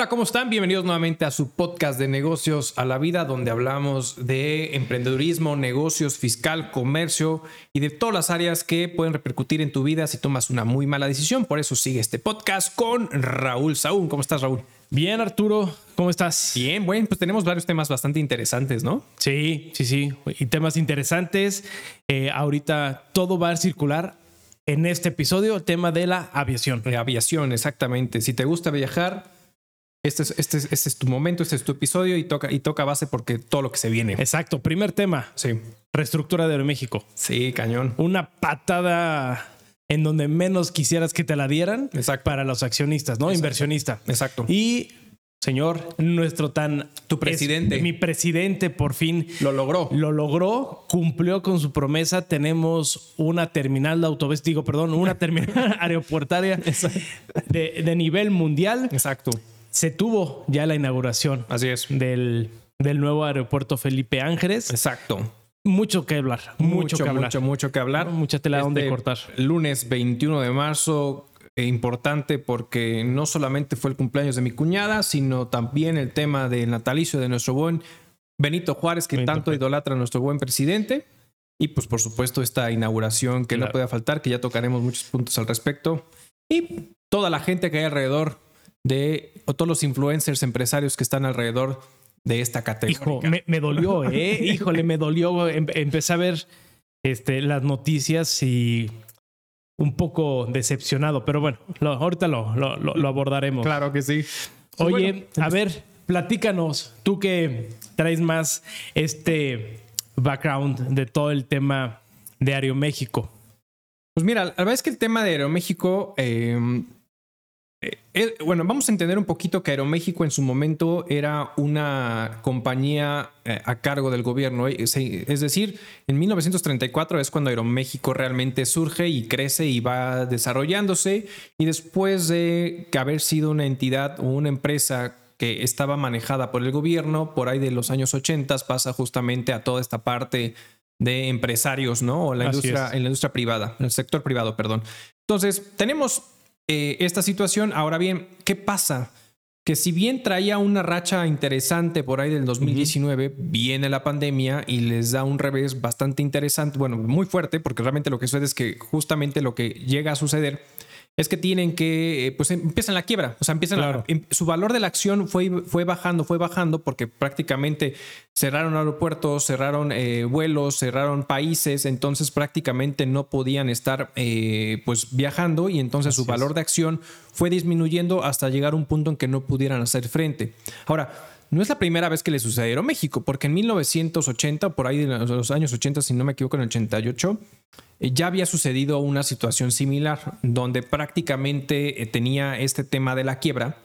Hola, ¿cómo están? Bienvenidos nuevamente a su podcast de negocios a la vida, donde hablamos de emprendedurismo, negocios, fiscal, comercio y de todas las áreas que pueden repercutir en tu vida si tomas una muy mala decisión. Por eso sigue este podcast con Raúl Saúl. ¿Cómo estás, Raúl? Bien, Arturo, ¿cómo estás? Bien, bueno, pues tenemos varios temas bastante interesantes, ¿no? Sí, sí, sí. Y temas interesantes. Eh, ahorita todo va a circular en este episodio, el tema de la aviación. De aviación, exactamente. Si te gusta viajar, este es, este, es, este es tu momento, este es tu episodio y toca, y toca base porque todo lo que se viene. Exacto. Primer tema. Sí. Reestructura de Aeroméxico. Sí, cañón. Una patada en donde menos quisieras que te la dieran Exacto. para los accionistas, ¿no? Exacto. Inversionista. Exacto. Y, señor, nuestro tan... Tu presidente. es- mi presidente por fin lo logró. lo logró, cumplió con su promesa. Tenemos una terminal de autobús, digo, perdón, una terminal aeropuertaria de, de nivel mundial. Exacto. Se tuvo ya la inauguración Así es. del, del nuevo aeropuerto Felipe Ángeles. Exacto. Mucho que hablar, mucho, que hablar. mucho, mucho que hablar. Mucha tela donde Este cortar. Lunes 21 de marzo, eh, importante porque no solamente fue el cumpleaños de mi cuñada, sino también el tema del natalicio de nuestro buen Benito Juárez, que Benito tanto Juárez. idolatra a nuestro buen presidente. Y pues por supuesto esta inauguración que no puede faltar, que ya tocaremos muchos puntos al respecto. Y toda la gente que hay alrededor de, o todos los influencers empresarios que están alrededor de esta categoría. Hijo, me, me dolió, ¿eh? Híjole, me dolió. Em- empecé a ver este, las noticias y un poco decepcionado, pero bueno, lo- ahorita lo, lo- lo- lo abordaremos. Claro que sí. Oye, Bueno, a ver, platícanos, tú que traes más este background de todo el tema de Aeroméxico. Pues mira, la verdad es que el tema de Aeroméxico, eh, eh, eh, bueno, vamos a entender un poquito que Aeroméxico en su momento era una compañía eh, a cargo del gobierno. Es decir, en 1934 es cuando Aeroméxico realmente surge y crece y va desarrollándose. Y después de haber sido una entidad o una empresa que estaba manejada por el gobierno, por ahí de los años 80 pasa justamente a toda esta parte de empresarios, ¿no? O la Así industria, es. en la industria privada, en el sector privado, perdón. Entonces, tenemos eh, esta situación. Ahora bien, ¿qué pasa? Que si bien traía una racha interesante por ahí del 2019, viene la pandemia y les da un revés bastante interesante, bueno, muy fuerte, porque realmente lo que sucede es que justamente lo que llega a suceder es que tienen que, eh, pues empiezan la quiebra, o sea, empiezan Claro. em- su valor de la acción fue, fue bajando, fue bajando, porque prácticamente cerraron aeropuertos, cerraron eh, vuelos, cerraron países, entonces prácticamente no podían estar eh, pues viajando y entonces su es. valor de acción fue disminuyendo hasta llegar a un punto en que no pudieran hacer frente. Ahora, no es la primera vez que le sucede a Aeroméxico, porque en 1980, por ahí de los años 80, si no me equivoco, en el 88, eh, ya había sucedido una situación similar, donde prácticamente eh, tenía este tema de la quiebra.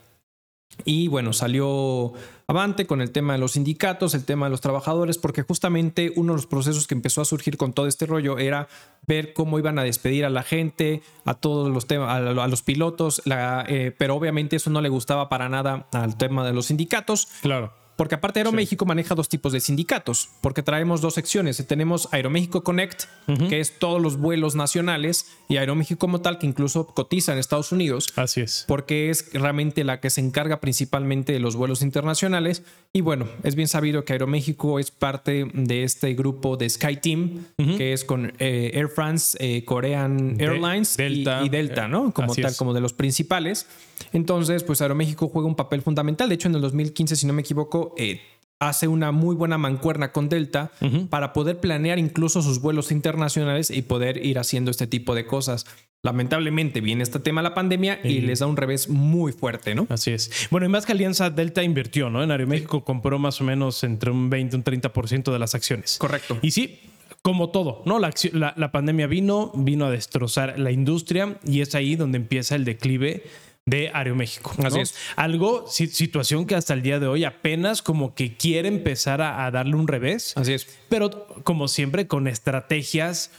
Y bueno, salió avante con el tema de los sindicatos, el tema de los trabajadores, porque justamente uno de los procesos que empezó a surgir con todo este rollo era ver cómo iban a despedir a la gente, a todos los temas, a, los pilotos, la, eh, pero obviamente eso no le gustaba para nada al tema de los sindicatos. Claro. Porque aparte Aeroméxico maneja dos tipos de sindicatos, porque traemos dos secciones. Tenemos Aeroméxico Connect, que es todos los vuelos nacionales, y Aeroméxico como tal, que incluso cotiza en Estados Unidos, Así es. porque es realmente la que se encarga principalmente de los vuelos internacionales. Y bueno, es bien sabido que Aeroméxico es parte de este grupo de SkyTeam, que es con eh, Air France, eh, Korean De- Airlines y- Delta. y, Delta, ¿no? Como Así tal, es. como de los principales. Entonces, pues Aeroméxico juega un papel fundamental. De hecho, en el 2015, si no me equivoco, eh, hace una muy buena mancuerna con Delta para poder planear incluso sus vuelos internacionales y poder ir haciendo este tipo de cosas. Lamentablemente viene este tema de la pandemia y Y- les da un revés muy fuerte, ¿no? Así es. Bueno, y más que Alianza Delta invirtió, ¿no? En Aeroméxico compró más o menos entre un 20 y un 30% de las acciones. Correcto. Y sí, como todo, ¿no? La, la- la pandemia vino, vino a destrozar la industria y es ahí donde empieza el declive de Aeroméxico. ¿no? Así es. Algo, si- situación que hasta el día de hoy apenas como que quiere empezar a, a darle un revés, Así es. pero como siempre con estrategias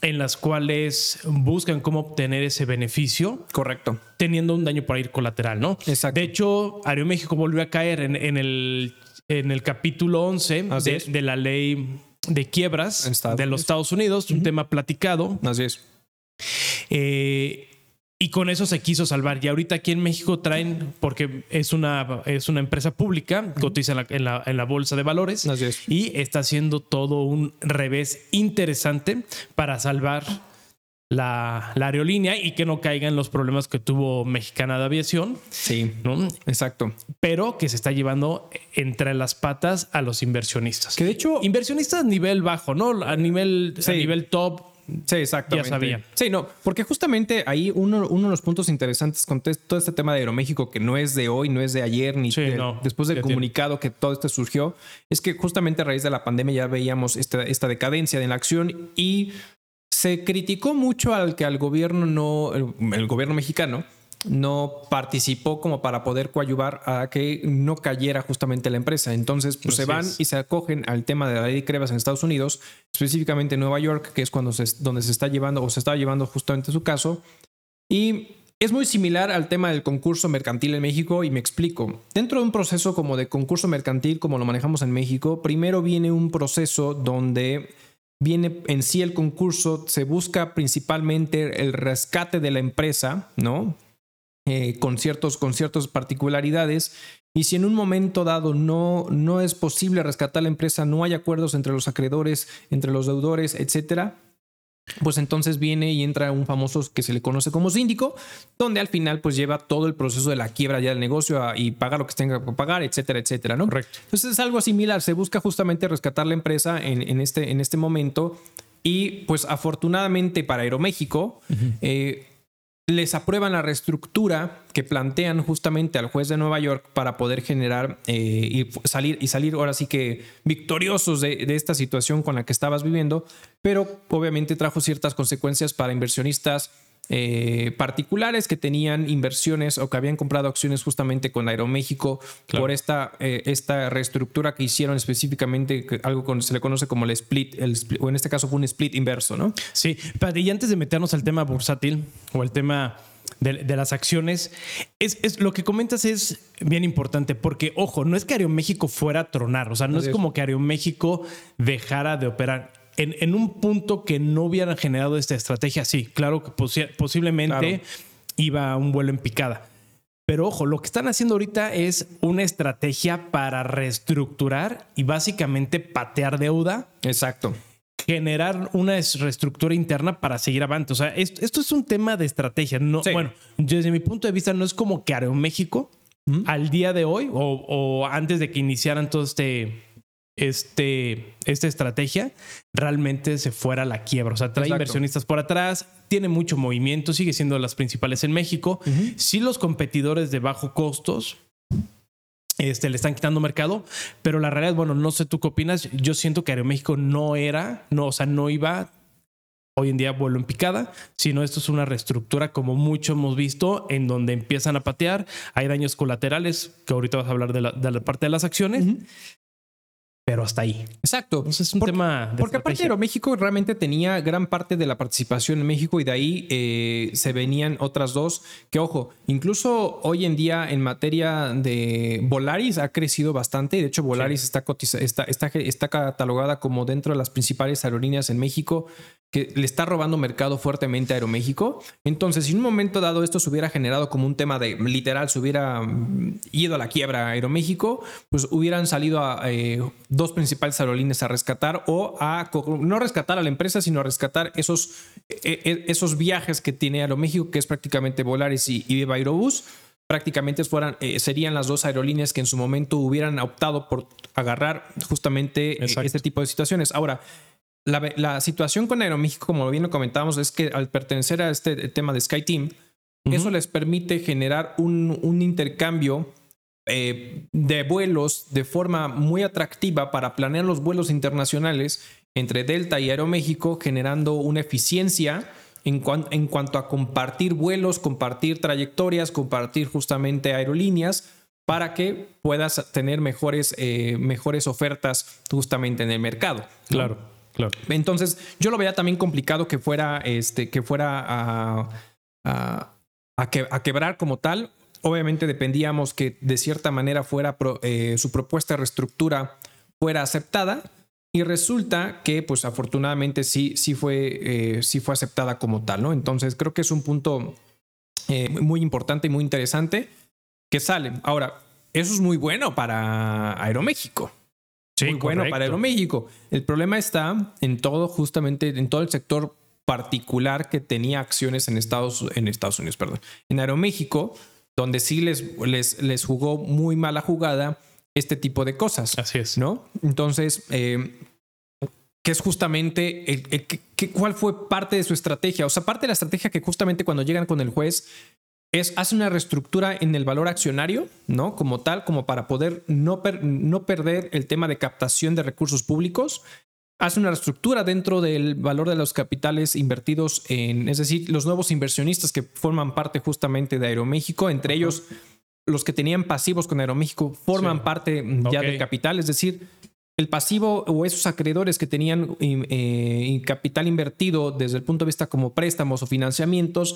en las cuales buscan cómo obtener ese beneficio Correcto. teniendo un daño por ir colateral, ¿no? Exacto. De hecho, Aeroméxico volvió a caer en, en el, en el capítulo 11 Así de, la ley de quiebras Estados de los Unidos. Estados Unidos, un tema platicado. Así es. Eh, Y con eso se quiso salvar. Y ahorita aquí en México traen, porque es una, es una empresa pública, cotiza en la, en la, bolsa de valores y está haciendo todo un revés interesante para salvar la, aerolínea y que no caigan los problemas que tuvo Mexicana de Aviación. Sí, ¿no? exacto. Pero que se está llevando entre las patas a los inversionistas. Que de hecho... Inversionistas a nivel bajo, ¿no? A nivel, a nivel top. Sí, exactamente. Ya sabía. Sí, no, porque justamente ahí uno, uno de los puntos interesantes con todo este tema de Aeroméxico, que no es de hoy, no es de ayer, ni después del comunicado que todo esto surgió, es que justamente a raíz de la pandemia ya veíamos esta, esta decadencia de la acción y se criticó mucho al que al gobierno no, el, gobierno mexicano no participó como para poder coadyuvar a que no cayera justamente la empresa. Entonces, pues se van y se acogen al tema de la ley de Crevas en Estados Unidos, específicamente en Nueva York, que es cuando se, donde se está llevando o se está llevando justamente su caso. Y es muy similar al tema del concurso mercantil en México y me explico. Dentro de un proceso como de concurso mercantil, como lo manejamos en México, primero viene un proceso donde viene en sí el concurso, se busca principalmente el rescate de la empresa, ¿no? Eh, con, ciertos, con ciertas particularidades. Y si en un momento dado no, no es posible rescatar la empresa, no hay acuerdos entre los acreedores, entre los deudores, etcétera, pues entonces viene y entra un famoso que se le conoce como síndico, donde al final pues lleva todo el proceso de la quiebra ya del negocio y paga lo que tenga que pagar, etcétera, etcétera, ¿no? Correcto. Entonces es algo similar, se busca justamente rescatar la empresa en, este, en este momento y pues afortunadamente para Aeroméxico, les aprueban la reestructura que plantean justamente al juez de Nueva York para poder generar eh, y salir y salir ahora sí que victoriosos de, esta situación con la que estabas viviendo, pero obviamente trajo ciertas consecuencias para inversionistas eh, particulares que tenían inversiones o que habían comprado acciones justamente con Aeroméxico por esta, eh, esta reestructura que hicieron específicamente, algo que se le conoce como el split, el o en este caso fue un split inverso, ¿no? Sí, y antes de meternos al tema bursátil o el tema de, las acciones, es, es, lo que comentas es bien importante porque, ojo, no es que Aeroméxico fuera a tronar, o sea, no es. como que Aeroméxico dejara de operar en, un punto que no hubieran generado esta estrategia, sí, claro que posiblemente iba a un vuelo en picada. Pero ojo, lo que están haciendo ahorita es una estrategia para reestructurar y básicamente patear deuda. Exacto. Generar una reestructura interna para seguir adelante. O sea, esto, es un tema de estrategia. No, Bueno, desde mi punto de vista, no es como que Aeroméxico México al día de hoy o, o antes de que iniciaran todo este este, esta estrategia realmente se fuera a la quiebra. O sea, trae inversionistas por atrás, tiene mucho movimiento, sigue siendo las principales en México. Sí, los competidores de bajo costos este, le están quitando mercado, pero la realidad, bueno, no sé tú qué opinas. Yo siento que Aeroméxico no era, no, o sea, no iba hoy en día vuelo en picada, sino esto es una reestructura como mucho hemos visto en donde empiezan a patear, hay daños colaterales, que ahorita vas a hablar de la, parte de las acciones, pero hasta ahí. Exacto. Entonces es un tema. porque aparte México realmente tenía gran parte de la participación en México y de ahí eh, se venían otras dos. Que ojo, incluso hoy en día en materia de Volaris ha crecido bastante. De hecho, Volaris está, está, está, está catalogada como dentro de las principales aerolíneas en México que le está robando mercado fuertemente a Aeroméxico. Entonces, si en un momento dado esto se hubiera generado como un tema de literal, se hubiera mm, ido a la quiebra a Aeroméxico, pues hubieran salido a eh, dos principales aerolíneas a rescatar o a no rescatar a la empresa, sino a rescatar esos, e, e, esos viajes que tiene Aeroméxico, que es prácticamente Volaris y, Viva Aerobús. Prácticamente fueran, eh, serían las dos aerolíneas que en su momento hubieran optado por agarrar justamente eh, este tipo de situaciones. Ahora, la, situación con Aeroméxico, como bien lo comentábamos, es que al pertenecer a este tema de SkyTeam, eso les permite generar un, intercambio eh, de vuelos de forma muy atractiva para planear los vuelos internacionales entre Delta y Aeroméxico, generando una eficiencia en, en cuanto a compartir vuelos, compartir trayectorias, compartir justamente aerolíneas para que puedas tener mejores, eh, mejores ofertas justamente en el mercado. Claro. Claro. Entonces, yo lo veía también complicado que fuera, este, que fuera a, a, quebrar como tal. Obviamente dependíamos que de cierta manera fuera eh, su propuesta de reestructura fuera aceptada. Y resulta que, pues afortunadamente sí, sí fue, eh, sí fue aceptada como tal, ¿no? Entonces creo que es un punto eh, muy importante y muy interesante que sale. Ahora, eso es muy bueno para Aeroméxico. Sí, muy bueno para Aeroméxico. El problema está en todo, justamente en todo el sector particular que tenía acciones en Estados, en Estados Unidos, perdón, en Aeroméxico, donde sí les, les, les jugó muy mala jugada este tipo de cosas. Así es. ¿No? Entonces, eh, que es justamente el, cuál fue parte de su estrategia. O sea, parte de la estrategia que justamente cuando llegan con el juez es hace una reestructura en el valor accionario, ¿no? Como tal, como para poder no, no perder el tema de captación de recursos públicos. Hace una reestructura dentro del valor de los capitales invertidos en, es decir, los nuevos inversionistas que forman parte justamente de Aeroméxico, entre ellos los que tenían pasivos con Aeroméxico forman parte ya del capital, es decir, el pasivo o esos acreedores que tenían eh, capital invertido desde el punto de vista como préstamos o financiamientos,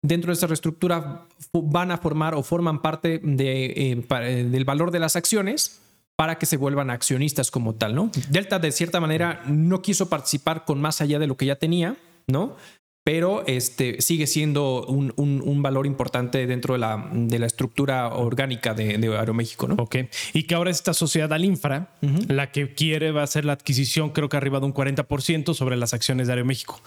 dentro de esa reestructura van a formar o forman parte de, eh, eh, del valor de las acciones para que se vuelvan accionistas como tal, ¿no? Delta de cierta manera no quiso participar con más allá de lo que ya tenía, ¿no? pero este, sigue siendo un, un, valor importante dentro de la, de la estructura orgánica de, de, Aeroméxico, ¿no? Ok. Y que ahora esta sociedad Alinfra, la que quiere va a hacer la adquisición, creo que arriba de un 40% sobre las acciones de Aeroméxico.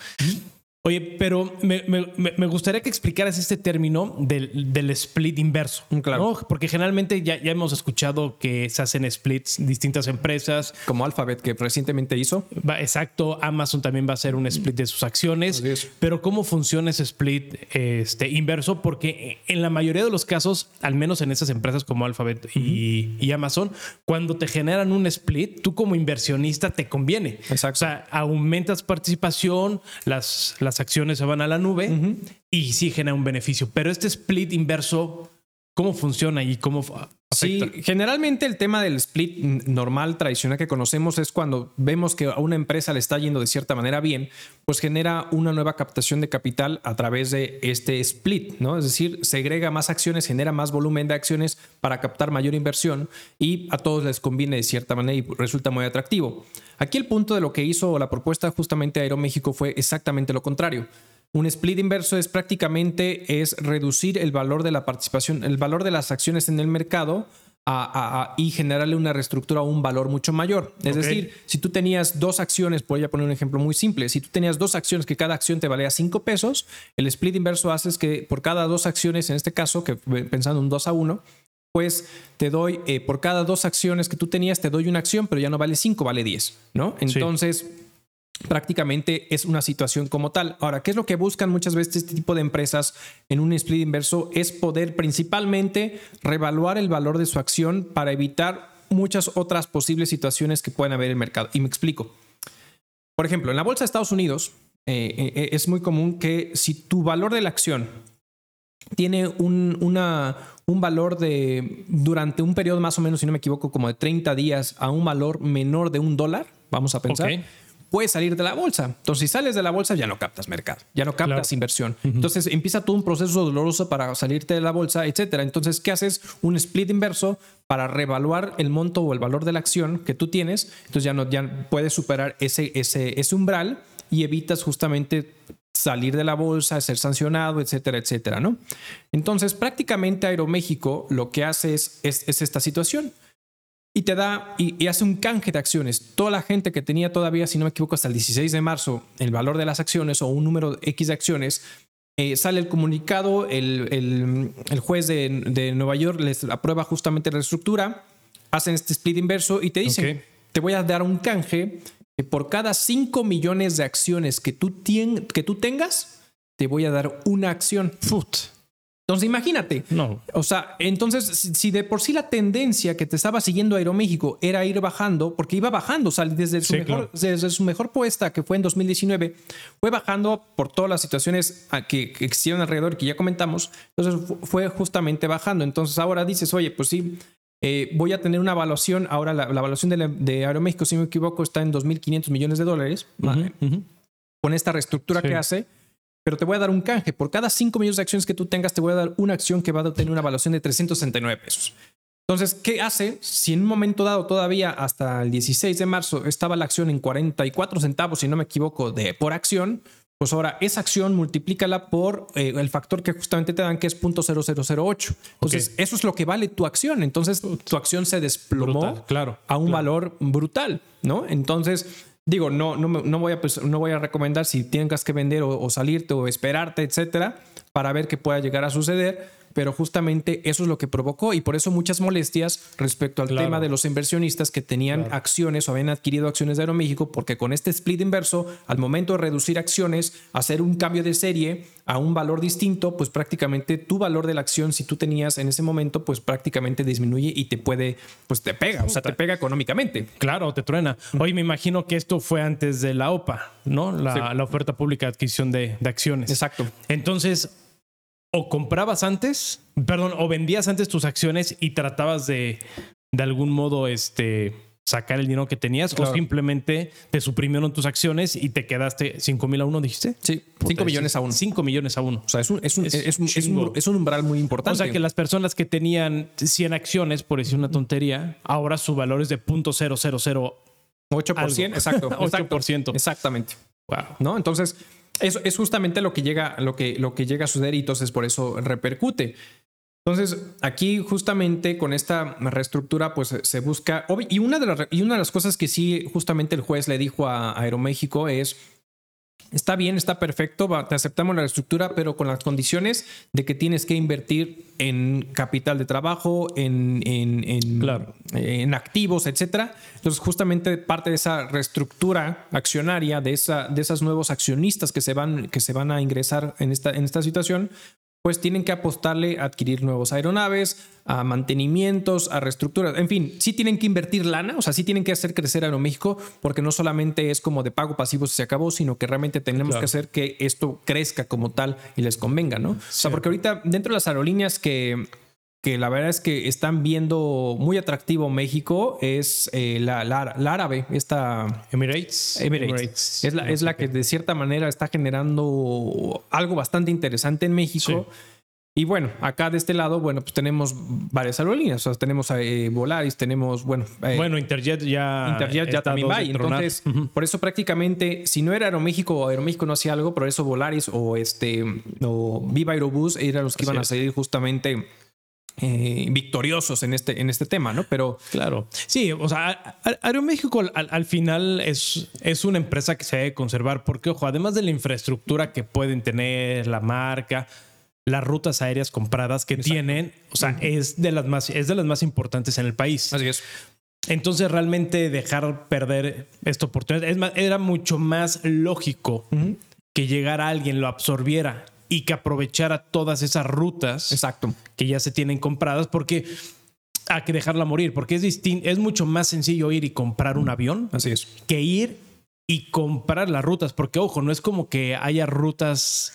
Oye, pero me, me, gustaría que explicaras este término del, del split inverso. Mm, claro. Porque generalmente ya, ya hemos escuchado que se hacen splits distintas empresas. Como Alphabet, que recientemente hizo. Va, exacto. Amazon también va a hacer un split de sus acciones. Pero ¿cómo funciona ese split este, inverso? Porque en la mayoría de los casos, al menos en esas empresas como Alphabet y, y Amazon, cuando te generan un split, tú como inversionista te conviene. Exacto. O sea, aumentas participación, las, las acciones se van a la nube y sí genera un beneficio. Pero este split inverso, ¿cómo funciona y cómo afecta? Sí, generalmente el tema del split normal, tradicional que conocemos es cuando vemos que a una empresa le está yendo de cierta manera bien, pues genera una nueva captación de capital a través de este split, ¿no? Es decir, segrega más acciones, genera más volumen de acciones para captar mayor inversión y a todos les conviene de cierta manera y resulta muy atractivo. Aquí el punto de lo que hizo la propuesta justamente Aeroméxico fue exactamente lo contrario. Un split inverso es prácticamente es reducir el valor de la participación, el valor de las acciones en el mercado y generarle una reestructura a un valor mucho mayor. Es decir, si tú tenías dos acciones, voy a poner un ejemplo muy simple, si tú tenías dos acciones que cada acción te valía 5 pesos, el split inverso hace que por cada dos acciones, en este caso, que pensando un 2 a 1, pues te doy, eh, por cada dos acciones que tú tenías, te doy una acción, pero ya no vale 5, vale 10, ¿no? Entonces, prácticamente es una situación como tal. Ahora, ¿qué es lo que buscan muchas veces este tipo de empresas en un split inverso? Es poder principalmente revaluar el valor de su acción para evitar muchas otras posibles situaciones que pueden haber en el mercado. Y me explico. Por ejemplo, en la bolsa de Estados Unidos eh, eh, es muy común que si tu valor de la acción tiene un, un valor de, durante un periodo más o menos, si no me equivoco, como de 30 días a un valor menor de un dólar, vamos a pensar. Puedes salir de la bolsa. Entonces, si sales de la bolsa, ya no captas mercado, ya no captas inversión. Entonces, empieza todo un proceso doloroso para salirte de la bolsa, etcétera. Entonces, ¿qué haces? Un split inverso para reevaluar el monto o el valor de la acción que tú tienes. Entonces, ya no ya puedes superar ese, ese, ese umbral y evitas justamente salir de la bolsa, ser sancionado, etcétera, etcétera, ¿no? Entonces, prácticamente Aeroméxico lo que hace es, es, esta situación y te da y, hace un canje de acciones. Toda la gente que tenía todavía, si no me equivoco, hasta el 16 de marzo el valor de las acciones o un número X de acciones, eh, sale el comunicado, el, el, juez de, de, Nueva York les aprueba justamente la estructura, hacen este split inverso y te dicen, te voy a dar un canje que por cada 5 millones de acciones que tú, que tú tengas, te voy a dar una acción. Foot. Entonces imagínate. No. O sea, entonces si, de por sí la tendencia que te estaba siguiendo Aeroméxico era ir bajando, porque iba bajando, o sea, desde su, mejor, desde su mejor puesta, que fue en 2019, fue bajando por todas las situaciones que, existieron alrededor que ya comentamos. Entonces fue justamente bajando. Entonces ahora dices, oye, pues sí, eh, voy a tener una evaluación, ahora la, evaluación de, Aeroméxico, si no me equivoco, está en 2.500 millones de dólares, con esta reestructura que hace, pero te voy a dar un canje. Por cada 5 millones de acciones que tú tengas, te voy a dar una acción que va a tener una evaluación de 369 pesos. Entonces, ¿qué hace? Si en un momento dado todavía hasta el 16 de marzo estaba la acción en 44 centavos, si no me equivoco, de por acción, pues ahora esa acción multiplícala por eh, el factor que justamente te dan, que es 0.0008. Entonces, eso es lo que vale tu acción. Entonces, tu acción se desplomó claro, a un valor brutal, ¿no? Entonces, digo, no, no, no, voy, a, pues, no voy a recomendar si tengas que vender o, o salirte o esperarte, etcétera, para ver qué pueda llegar a suceder pero justamente eso es lo que provocó y por eso muchas molestias respecto al tema de los inversionistas que tenían acciones o habían adquirido acciones de Aeroméxico, porque con este split inverso, al momento de reducir acciones, hacer un cambio de serie a un valor distinto, pues prácticamente tu valor de la acción, si tú tenías en ese momento, pues prácticamente disminuye y te puede, pues te pega, o sea, te pega económicamente. Claro, te truena. Hoy me imagino que esto fue antes de la OPA, ¿no? La, la oferta pública de adquisición de, de acciones. Exacto. Entonces, o comprabas antes, perdón, o vendías antes tus acciones y tratabas de, de algún modo, este, sacar el dinero que tenías o simplemente te suprimieron tus acciones y te quedaste 5 mil a uno, dijiste? Sí, 5 millones a uno. 5 millones a uno. O sea, es un, es, un, es, un, es, un, umbral muy importante. O sea, que las personas que tenían 100 acciones, por decir una tontería, ahora su valor es de 0.000 8%, exacto, 8%. Exactamente. Wow. ¿No? Entonces, eso es justamente lo que llega, lo que, lo que llega a suceder y entonces por eso repercute. Entonces, aquí justamente con esta reestructura, pues se busca. Y una de las, y una de las cosas que sí, justamente el juez le dijo a Aeroméxico es está bien, está perfecto, te aceptamos la estructura, pero con las condiciones de que tienes que invertir en capital de trabajo, en, en, en, activos, etcétera. Entonces, justamente parte de esa reestructura accionaria, de, esa, de esos nuevos accionistas que se van, que se van a ingresar en esta, en esta situación, pues tienen que apostarle a adquirir nuevos aeronaves, a mantenimientos, a reestructuras, en fin, sí tienen que invertir lana, o sea, sí tienen que hacer crecer Aeroméxico, porque no solamente es como de pago pasivo si se acabó, sino que realmente tenemos que hacer que esto crezca como tal y les convenga, ¿no? O sea, porque ahorita dentro de las aerolíneas que que la verdad es que están viendo muy atractivo México es eh, la, la, árabe, esta Emirates. Emirates. Es, la, es la que de cierta manera está generando algo bastante interesante en México. Y bueno, acá de este lado, bueno, pues tenemos varias aerolíneas. O sea, tenemos eh, Volaris, tenemos, bueno. Eh, bueno, Interjet ya. Interjet ya también va. Entonces, por eso prácticamente, si no era Aeroméxico o Aeroméxico no hacía algo, por eso Volaris o este, o Viva Aerobús eran los que iban a salir justamente eh, victoriosos en este, en este tema, ¿no? Pero. Claro. Sí, o sea, Aeroméxico al, al, final es, es una empresa que se debe conservar porque, ojo, además de la infraestructura que pueden tener, la marca, las rutas aéreas compradas que tienen, o sea, es, de las más, es de las más importantes en el país. Así es. Entonces, realmente dejar perder esta oportunidad es era mucho más lógico que llegara alguien, lo absorbiera y que aprovechara todas esas rutas Exacto. que ya se tienen compradas, porque hay que dejarla morir, porque es distinto, es mucho más sencillo ir y comprar un avión Así es. que ir y comprar las rutas, porque ojo, no es como que haya rutas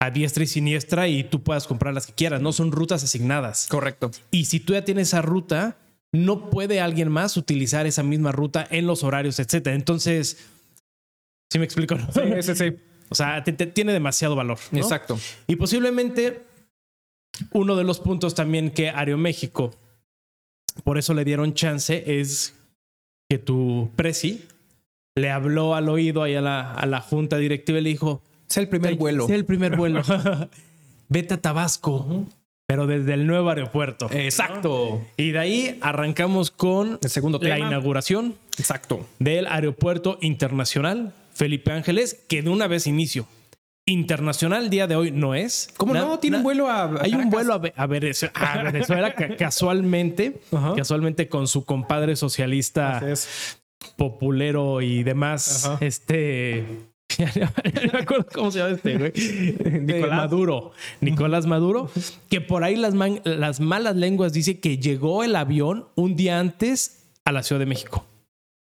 a diestra y siniestra y tú puedas comprar las que quieras, no son rutas asignadas. Correcto. Y si tú ya tienes esa ruta, no puede alguien más utilizar esa misma ruta en los horarios, etcétera. Entonces, ¿sí me explico? Sí, sí, sí. O sea, tiene demasiado valor. Exacto. Y posiblemente uno de los puntos también que Aeroméxico, por eso le dieron chance, es que tu presi le habló al oído ahí a la, a la junta directiva y le dijo: Sea el primer vuelo. Sea el primer vuelo. Vete a Tabasco. Pero desde el nuevo aeropuerto. Exacto. Y de ahí arrancamos con el segundo la inauguración. Exacto. Del aeropuerto internacional Felipe Ángeles, que de una vez inicio. Internacional día de hoy no es. ¿Cómo no? Tiene un vuelo a. Hay un vuelo a, a, Venezuela, casualmente, casualmente con su compadre socialista populero y demás. Este. no me acuerdo cómo se llama este güey. Nicolás Maduro. Nicolás Maduro. Que por ahí las, las malas lenguas dice que llegó el avión un día antes a la Ciudad de México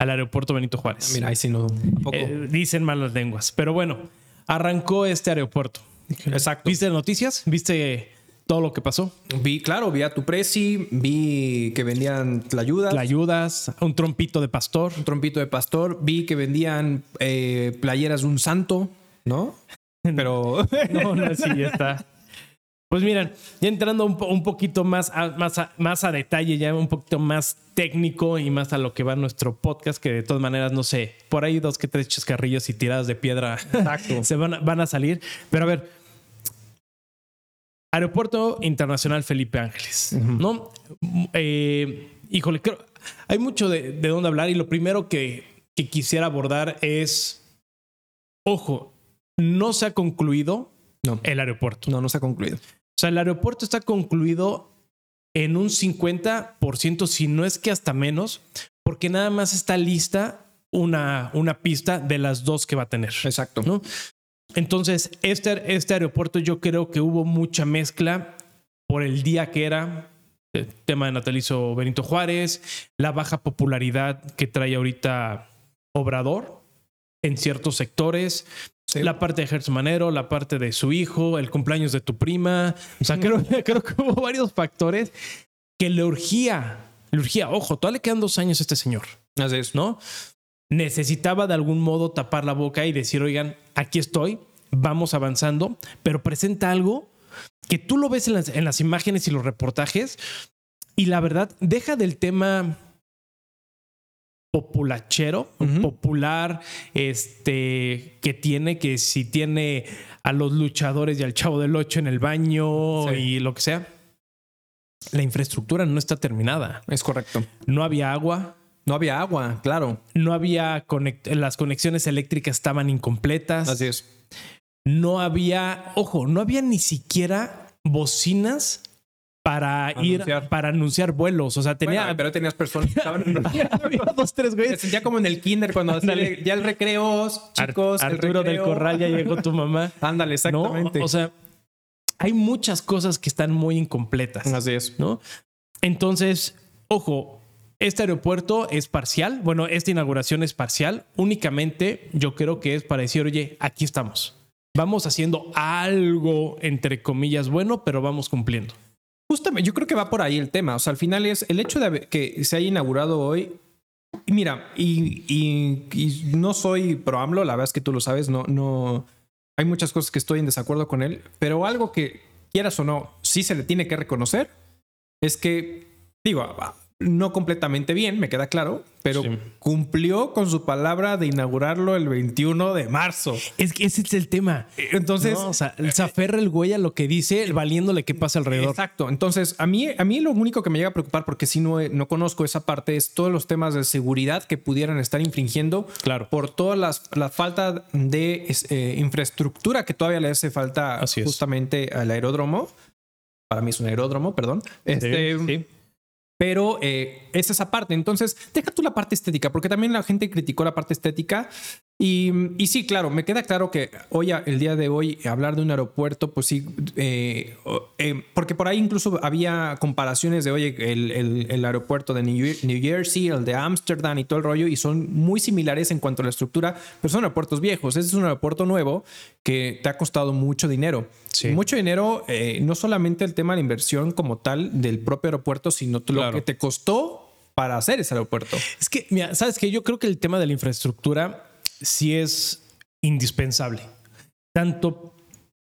al aeropuerto Benito Juárez. Mira, ahí sí no. Eh, dicen malas lenguas. Pero bueno, arrancó este aeropuerto. Exacto. ¿Viste noticias? ¿Viste todo lo que pasó? Vi, claro, vi a tu presi, vi que vendían tlayudas. Tlayudas, un trompito de pastor. Un trompito de pastor. Vi que vendían eh, playeras de un santo, ¿no? Pero. no, no, sí, ya está. Pues miren, ya entrando un, poquito más a, más, más a detalle, ya un poquito más técnico y más a lo que va nuestro podcast, que de todas maneras, no sé, por ahí dos que tres chascarrillos y tiradas de piedra se van a, van a salir. Pero a ver, Aeropuerto Internacional Felipe Ángeles, ¿no? Eh, híjole, creo, hay mucho de, de dónde hablar y lo primero que, que quisiera abordar es, ojo, no se ha concluido no. el aeropuerto. No, no se ha concluido. O sea, el aeropuerto está concluido en un 50%, si no es que hasta menos, porque nada más está lista una, una pista de las dos que va a tener. Exacto. ¿no? Entonces, este, este aeropuerto yo creo que hubo mucha mezcla por el día que era, el tema de natalizo Benito Juárez, la baja popularidad que trae ahorita Obrador en ciertos sectores, la parte de Gertz Manero, la parte de su hijo, el cumpleaños de tu prima. O sea, creo, creo que hubo varios factores que le urgía, le urgía, ojo, todavía le quedan dos años a este señor. Así es. ¿No? Necesitaba de algún modo tapar la boca y decir, oigan, aquí estoy, vamos avanzando, pero presenta algo que tú lo ves en las, en las imágenes y los reportajes y la verdad deja del tema populachero, popular, este, que tiene, que si tiene a los luchadores y al chavo del ocho en el baño y lo que sea. La infraestructura no está terminada. Es correcto. No había agua. No había agua, claro. No había las conexiones eléctricas estaban incompletas. Así es. No había, ojo, no había ni siquiera bocinas para ir para anunciar vuelos. O sea, tenía. pero tenías personas que estaban dos, tres güeyes. Se sentía como en el kinder cuando ya el recreo, chicos. Arturo del Corral, ya llegó tu mamá. Ándale, exactamente. O sea, hay muchas cosas que están muy incompletas. Así es. ¿No? Entonces, ojo, este aeropuerto es parcial. Bueno, esta inauguración es parcial. Únicamente yo creo que es para decir, oye, aquí estamos. Vamos haciendo algo, entre comillas, bueno, pero vamos cumpliendo. Justamente, yo creo que va por ahí el tema. O sea, al final es el hecho de que se haya inaugurado hoy. Mira, y, no soy pro AMLO, la verdad es que tú lo sabes, no, no. Hay muchas cosas que estoy en desacuerdo con él, pero algo que quieras o no, sí se le tiene que reconocer es que, digo, no completamente bien, me queda claro, pero cumplió con su palabra de inaugurarlo el 21 de marzo. Es que ese es el tema. Entonces, o sea, se aferra el güey a lo que dice, valiéndole qué pasa alrededor. Exacto. Entonces, a mí, a mí lo único que me llega a preocupar, porque si no, no conozco esa parte, es todos los temas de seguridad que pudieran estar infringiendo claro. por toda la falta de eh, infraestructura que todavía le hace falta justamente al aeródromo. Para mí es un aeródromo, perdón. Este, sí. Pero eh, es esa parte. Entonces, deja tú la parte estética, porque también la gente criticó la parte estética. Y, y sí, claro, me queda claro que hoy, el día de hoy, hablar de un aeropuerto, pues sí, eh, eh, porque por ahí incluso había comparaciones de, oye, el, el, aeropuerto de New, Jersey, el de Ámsterdam y todo el rollo, y son muy similares en cuanto a la estructura, pero son aeropuertos viejos. Este es un aeropuerto nuevo que te ha costado mucho dinero. Mucho dinero, eh, no solamente el tema de la inversión como tal del propio aeropuerto, sino lo que te costó para hacer ese aeropuerto. Es que, mira, sabes que yo creo que el tema de la infraestructura sí es indispensable. Tanto,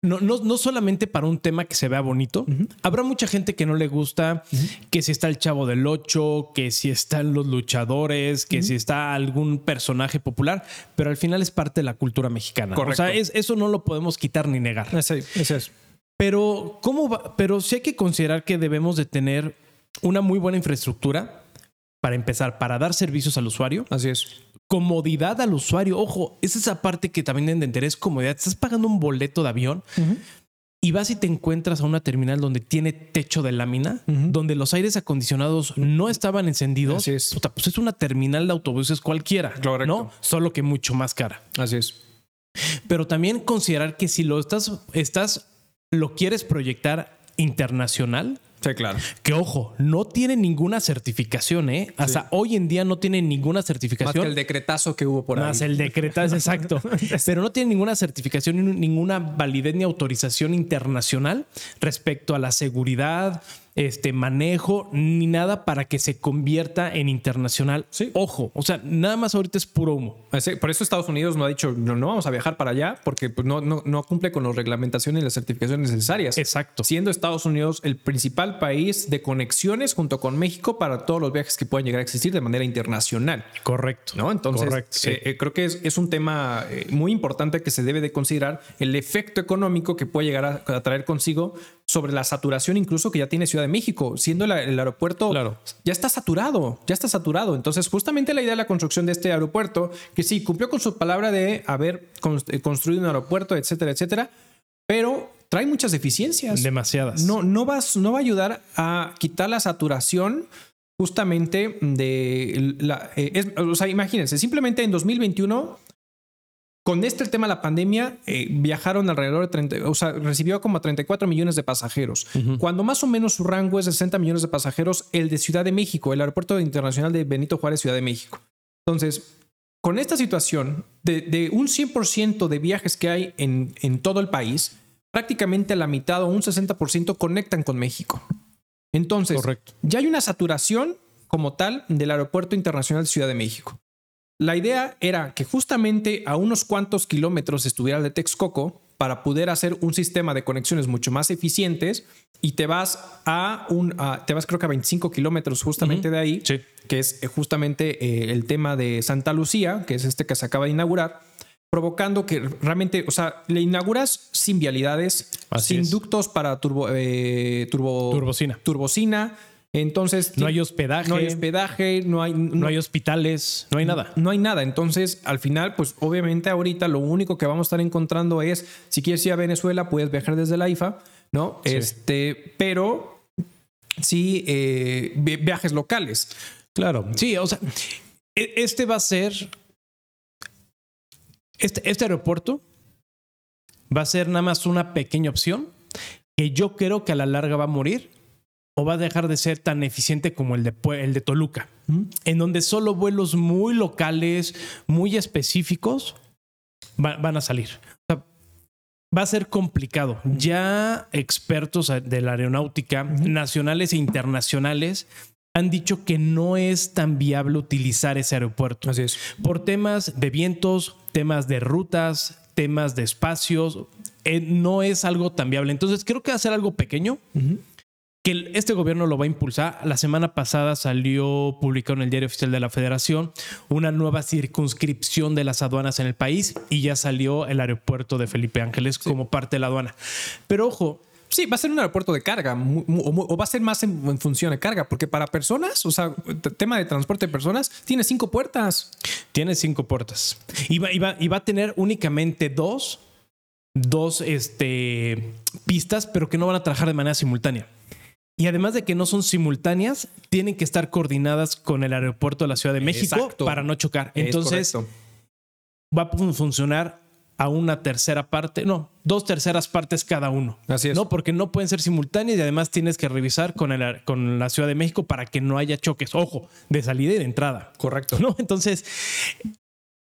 no, no, no solamente para un tema que se vea bonito. Habrá mucha gente que no le gusta que si está el chavo del 8, que si están los luchadores, que si está algún personaje popular, pero al final es parte de la cultura mexicana. O sea, eso no lo podemos quitar ni negar. Ese, es. Pero, ¿cómo va? Pero sí hay que considerar que debemos de tener una muy buena infraestructura para empezar, para dar servicios al usuario. Así es comodidad al usuario. Ojo, es esa parte que también deben de entender, es comodidad. Estás pagando un boleto de avión y vas y te encuentras a una terminal donde tiene techo de lámina, donde los aires acondicionados no estaban encendidos. Así es. pues es una terminal de autobuses cualquiera, ¿no? Solo que mucho más cara. Así es. Pero también considerar que si lo estás, estás, lo quieres proyectar internacional, Sí, claro. Que ojo, no tiene ninguna certificación, ¿eh? Hasta hoy en día no tiene ninguna certificación. Más que el decretazo que hubo por ahí. Más el decretazo, exacto. Pero no tiene ninguna certificación, ninguna validez ni autorización internacional respecto a la seguridad, este manejo ni nada para que se convierta en internacional. Sí. Ojo, o sea, nada más ahorita es puro humo. Por eso Estados Unidos no ha dicho no, no vamos a viajar para allá porque pues, no, no, no cumple con las reglamentaciones y las certificaciones necesarias. Exacto. Siendo Estados Unidos el principal país de conexiones junto con México para todos los viajes que puedan llegar a existir de manera internacional. Correcto. ¿No? Entonces, Correcto, sí. eh, eh, creo que es, es un tema eh, muy importante que se debe de considerar el efecto económico que puede llegar a, a traer consigo sobre la saturación incluso que ya tiene Ciudad de México, siendo la- el aeropuerto Claro. ya está saturado, ya está saturado. Entonces, justamente la idea de la construcción de este aeropuerto, que sí, cumplió con su palabra de haber eh, construido un aeropuerto, etcétera, etcétera, pero trae muchas deficiencias. Demasiadas. No, no, vas, no va a ayudar a quitar la saturación justamente de la... eh, es- o sea, imagínense, simplemente en 2021, con este el tema de la pandemia, eh, viajaron alrededor de 30, o sea, recibió como 34 millones de pasajeros. Cuando más o menos su rango es de 60 millones de pasajeros, el de Ciudad de México, el aeropuerto internacional de Benito Juárez, Ciudad de México. Entonces, con esta situación de, de un 100% de viajes que hay en, en todo el país, prácticamente la mitad o un 60% conectan con México. Entonces, Correcto. ya hay una saturación como tal del Aeropuerto Internacional de Ciudad de México. La idea era que justamente a unos cuantos kilómetros estuviera el de Texcoco para poder hacer un sistema de conexiones mucho más eficientes y te vas a un, a- te vas creo que a 25 kilómetros justamente de ahí, Sí. que es eh, justamente eh, el tema de Santa Lucía, que es este que se acaba de inaugurar, provocando que realmente, o sea, le inauguras sin vialidades, Así sin es. ductos para turbo, eh, turbo, Turbocina. turbocina. Entonces, No hay hospedaje. no hay hospedaje, no hay, No hay hospitales, no hay nada. no hay nada. Entonces, al final, pues obviamente ahorita lo único que vamos a estar encontrando es, si quieres ir a Venezuela, puedes viajar desde la IFA, ¿no? Sí. Este, pero sí, eh, vi- viajes locales. Claro. Sí, o sea, e- este va a ser. Este, este aeropuerto va a ser nada más una pequeña opción que yo creo que a la larga va a morir o va a dejar de ser tan eficiente como el de, el de Toluca, en donde solo vuelos muy locales, muy específicos va- van a salir. O sea, va a ser complicado. Ya expertos de la aeronáutica, nacionales e internacionales, han dicho que no es tan viable utilizar ese aeropuerto Así es. por temas de vientos, temas de rutas, temas de espacios. eh, no es algo tan viable. Entonces creo que va a ser algo pequeño que este gobierno lo va a impulsar. La semana pasada salió publicado en el Diario Oficial de la Federación una nueva circunscripción de las aduanas en el país y ya salió el aeropuerto de Felipe Ángeles como parte de la aduana. Pero ojo, Sí, va a ser un aeropuerto de carga mu- mu- o va a ser más en, en función de carga, porque para personas, o sea, tema de transporte de personas, tiene cinco puertas. Tiene cinco puertas. Y va, y va- y va a tener únicamente dos, dos este, pistas, pero que no van a trabajar de manera simultánea. Y además de que no son simultáneas, tienen que estar coordinadas con el aeropuerto de la Ciudad de México Exacto. para no chocar. Es Entonces va a fun- funcionar a una tercera parte, no, dos terceras partes cada uno. Así es. No, porque no pueden ser simultáneas y además tienes que revisar con, el, con la Ciudad de México para que no haya choques. Ojo, de salida y de entrada. correcto. ¿no? Entonces,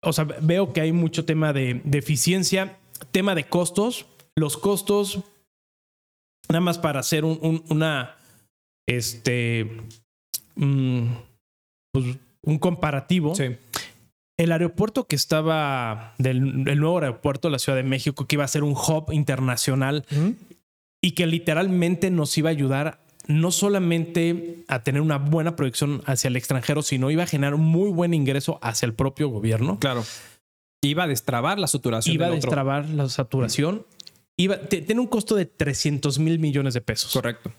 o sea, veo que hay mucho tema de, de eficiencia, tema de costos. Los costos, nada más para hacer un, un- una, este, mm, pues, un comparativo. Sí. El aeropuerto que estaba del el nuevo aeropuerto de la Ciudad de México, que iba a ser un hub internacional y que literalmente nos iba a ayudar no solamente a tener una buena proyección hacia el extranjero, sino iba a generar un muy buen ingreso hacia el propio gobierno. Claro. Iba a destrabar la saturación. Iba a otro. destrabar la saturación. Iba, tiene un costo de 300 mil millones de pesos. Correcto.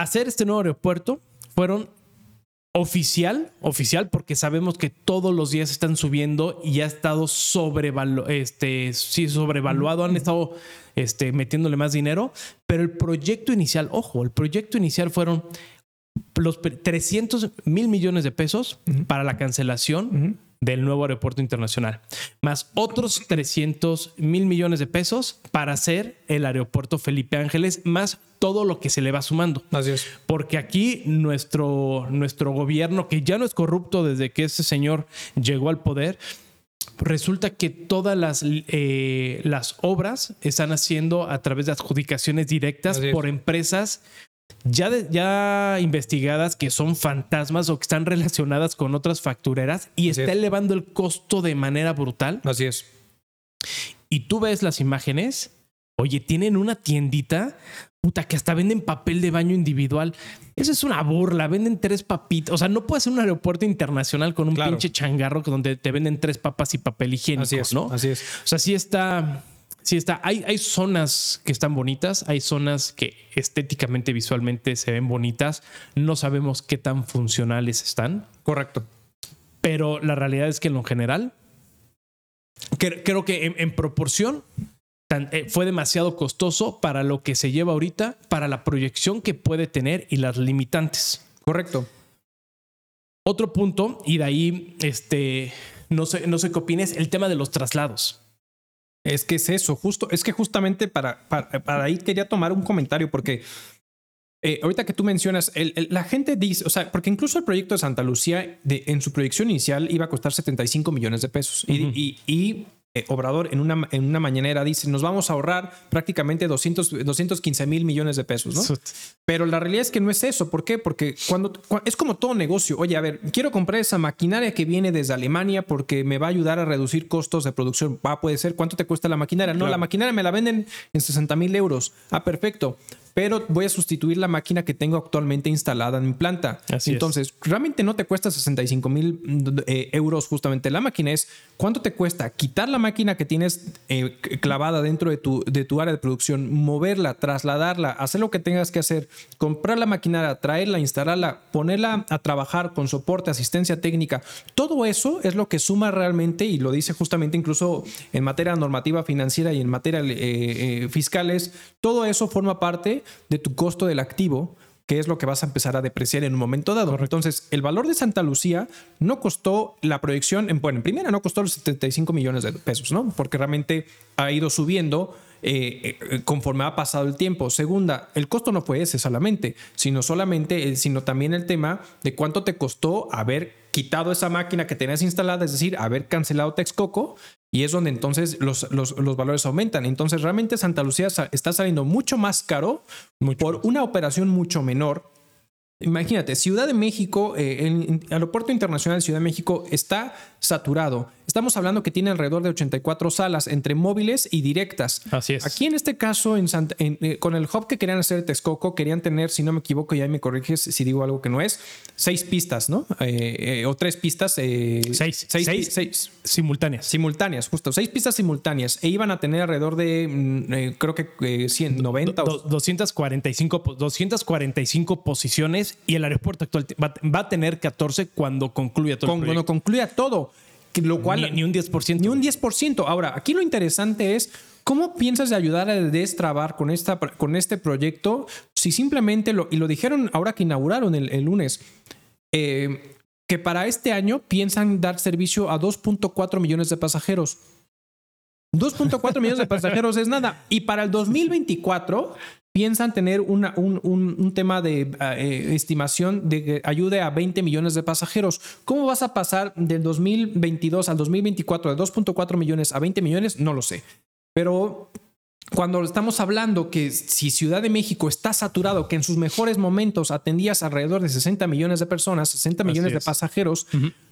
Hacer este nuevo aeropuerto fueron oficial, oficial, porque sabemos que todos los días están subiendo y ha estado sobrevaluado, este, sí, sobrevaluado, han estado este, metiéndole más dinero, pero el proyecto inicial, ojo, el proyecto inicial fueron los pre- 300 mil millones de pesos para la cancelación. Del nuevo aeropuerto internacional, más otros 300 mil millones de pesos para hacer el aeropuerto Felipe Ángeles, más todo lo que se le va sumando. Así es. Porque aquí nuestro, nuestro gobierno, que ya no es corrupto desde que ese señor llegó al poder, resulta que todas las, eh, las obras están haciendo a través de adjudicaciones directas por empresas ya, ya investigadas que son fantasmas o que están relacionadas con otras factureras y está elevando el costo de manera brutal. Así es. Y tú ves las imágenes, oye, tienen una tiendita puta, que hasta venden papel de baño individual. Eso es una burla. Venden tres papitas. O sea, no puede ser un aeropuerto internacional con un pinche changarro donde te venden tres papas y papel higiénico, así es, ¿no? Así es. O sea, sí está. Sí está. Hay, hay zonas que están bonitas, hay zonas que estéticamente, visualmente se ven bonitas. No sabemos qué tan funcionales están. Correcto. Pero la realidad es que en lo general, creo que en proporción eh, fue demasiado costoso para lo que se lleva ahorita, para la proyección que puede tener y las limitantes. Correcto. Otro punto, y de ahí, este, no sé, no sé qué opines, el tema de los traslados. Es que es eso, justo, es que justamente para, para, ahí quería tomar un comentario porque eh, ahorita que tú mencionas, la gente dice, o sea, porque incluso el proyecto de Santa Lucía de, en su proyección inicial iba a costar 75 millones de pesos y, y eh, Obrador en una, en una mañanera dice, nos vamos a ahorrar prácticamente 200, 215 mil millones de pesos, ¿no? Pero la realidad es que no es eso. ¿Por qué? Porque cuando, es como todo negocio. Oye, a ver, quiero comprar esa maquinaria que viene desde Alemania porque me va a ayudar a reducir costos de producción. Va, puede ser. ¿Cuánto te cuesta la maquinaria? No, la maquinaria me la venden en 60 mil euros. Ah, perfecto pero voy a sustituir la máquina que tengo actualmente instalada en mi planta. Entonces, realmente no te cuesta 65 mil eh, euros justamente la máquina, es cuánto te cuesta quitar la máquina que tienes eh, clavada dentro de tu, de tu área de producción, moverla, trasladarla, hacer lo que tengas que hacer, comprar la maquinaria, traerla, instalarla, ponerla a trabajar con soporte, asistencia técnica. Todo eso es lo que suma realmente, y lo dice justamente incluso en materia normativa financiera y en materia eh, fiscales, todo eso forma parte de tu costo del activo, que es lo que vas a empezar a depreciar en un momento dado. Entonces, el valor de Santa Lucía no costó la proyección, en, bueno, en primera no costó los 75 millones de pesos, ¿no? Porque realmente ha ido subiendo eh, eh, conforme ha pasado el tiempo. Segunda, el costo no fue ese solamente, sino solamente, sino también el tema de cuánto te costó haber quitado esa máquina que tenías instalada, es decir, haber cancelado Texcoco y es donde entonces los, los, valores aumentan. Entonces realmente Santa Lucía está saliendo mucho más caro por una operación mucho menor. Imagínate, Ciudad de México, eh, el Aeropuerto Internacional de Ciudad de México está saturado. Estamos hablando que tiene alrededor de 84 salas entre móviles y directas. Así es. Aquí en este caso, en eh, con el hub que querían hacer Texcoco, querían tener, si no me equivoco, ya me corriges si digo algo que no es, seis pistas, ¿no? Eh, eh, o tres pistas. seis, seis, seis, simultáneas. Simultáneas, justo. Seis pistas simultáneas. E iban a tener alrededor de, mm, creo que 190 o... 245, 245 posiciones y el aeropuerto actual va, a tener 14 cuando concluya todo. cuando concluya todo lo cual... Ni, un 10%. Ni un 10%. Ahora, aquí lo interesante es ¿Cómo piensas de ayudar a destrabar con, esta, con este proyecto si simplemente lo, y lo dijeron ahora que inauguraron el, lunes, eh, que para este año piensan dar servicio a 2.4 millones de pasajeros? 2.4 millones de pasajeros es nada. Y para el 2024 piensan tener una, un, un, tema de eh, estimación de que ayude a 20 millones de pasajeros. ¿Cómo vas a pasar del 2022 al 2024 de 2.4 millones a 20 millones? No lo sé. Pero cuando estamos hablando que si Ciudad de México está saturado, que en sus mejores momentos atendías alrededor de 60 millones de personas, 60 millones de pasajeros,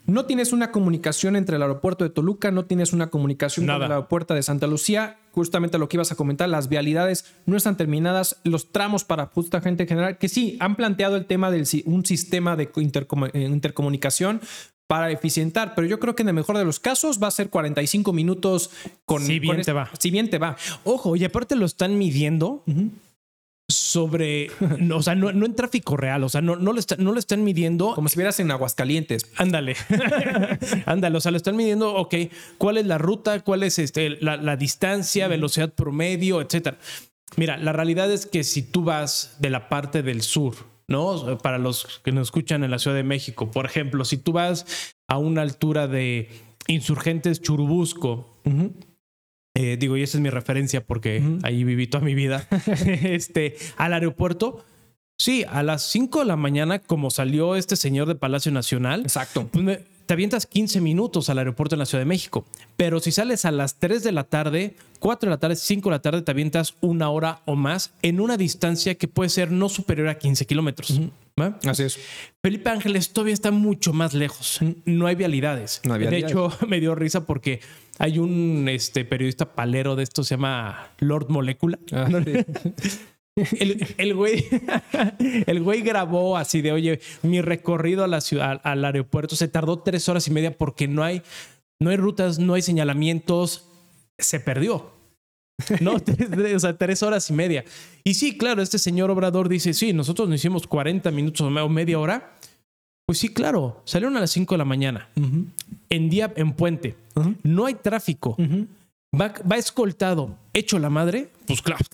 no tienes una comunicación entre el aeropuerto de Toluca, no tienes una comunicación con el aeropuerto de Santa Lucía, justamente lo que ibas a comentar, las vialidades no están terminadas, los tramos para justa gente en general, que sí, han planteado el tema de un sistema de eh, intercomunicación, para eficientar, pero yo creo que en el mejor de los casos va a ser 45 minutos con... Si bien te va. Si bien te va. Ojo, y aparte lo están midiendo sobre, o sea, no, en tráfico real, o sea, no, no, lo no lo están midiendo. Como si vieras en Aguascalientes. Ándale, ándale, o sea, lo están midiendo, ok, cuál es la ruta, cuál es este, la, distancia, velocidad promedio, etcétera. Mira, la realidad es que si tú vas de la parte del sur, ¿no? Para los que nos escuchan en la Ciudad de México, por ejemplo, si tú vas a una altura de Insurgentes Churubusco, eh, digo, y esa es mi referencia porque ahí viví toda mi vida, este, al aeropuerto. Sí, a las 5 de la mañana, como salió este señor de Palacio Nacional. Exacto. Pues te avientas 15 minutos al aeropuerto en la Ciudad de México. Pero si sales a las 3 de la tarde, 4 de la tarde, 5 de la tarde, te avientas una hora o más en una distancia que puede ser no superior a 15 kilómetros. Así es. Felipe Ángeles todavía está mucho más lejos. No hay vialidades. De hecho, me dio risa porque hay un este, periodista palero de esto, se llama Lord Molecula. Ah, el, güey, el güey grabó así de, oye, mi recorrido a la ciudad, al aeropuerto se tardó tres horas y media porque no hay, no hay rutas, no hay señalamientos, se perdió. No, o sea, tres horas y media. Y sí, claro, este señor Obrador dice, sí, nosotros nos hicimos 40 minutos o media hora. Pues sí, claro, salieron a las 5 de la mañana, en día, en puente, no hay tráfico, va, va escoltado, hecho la madre, pues claro,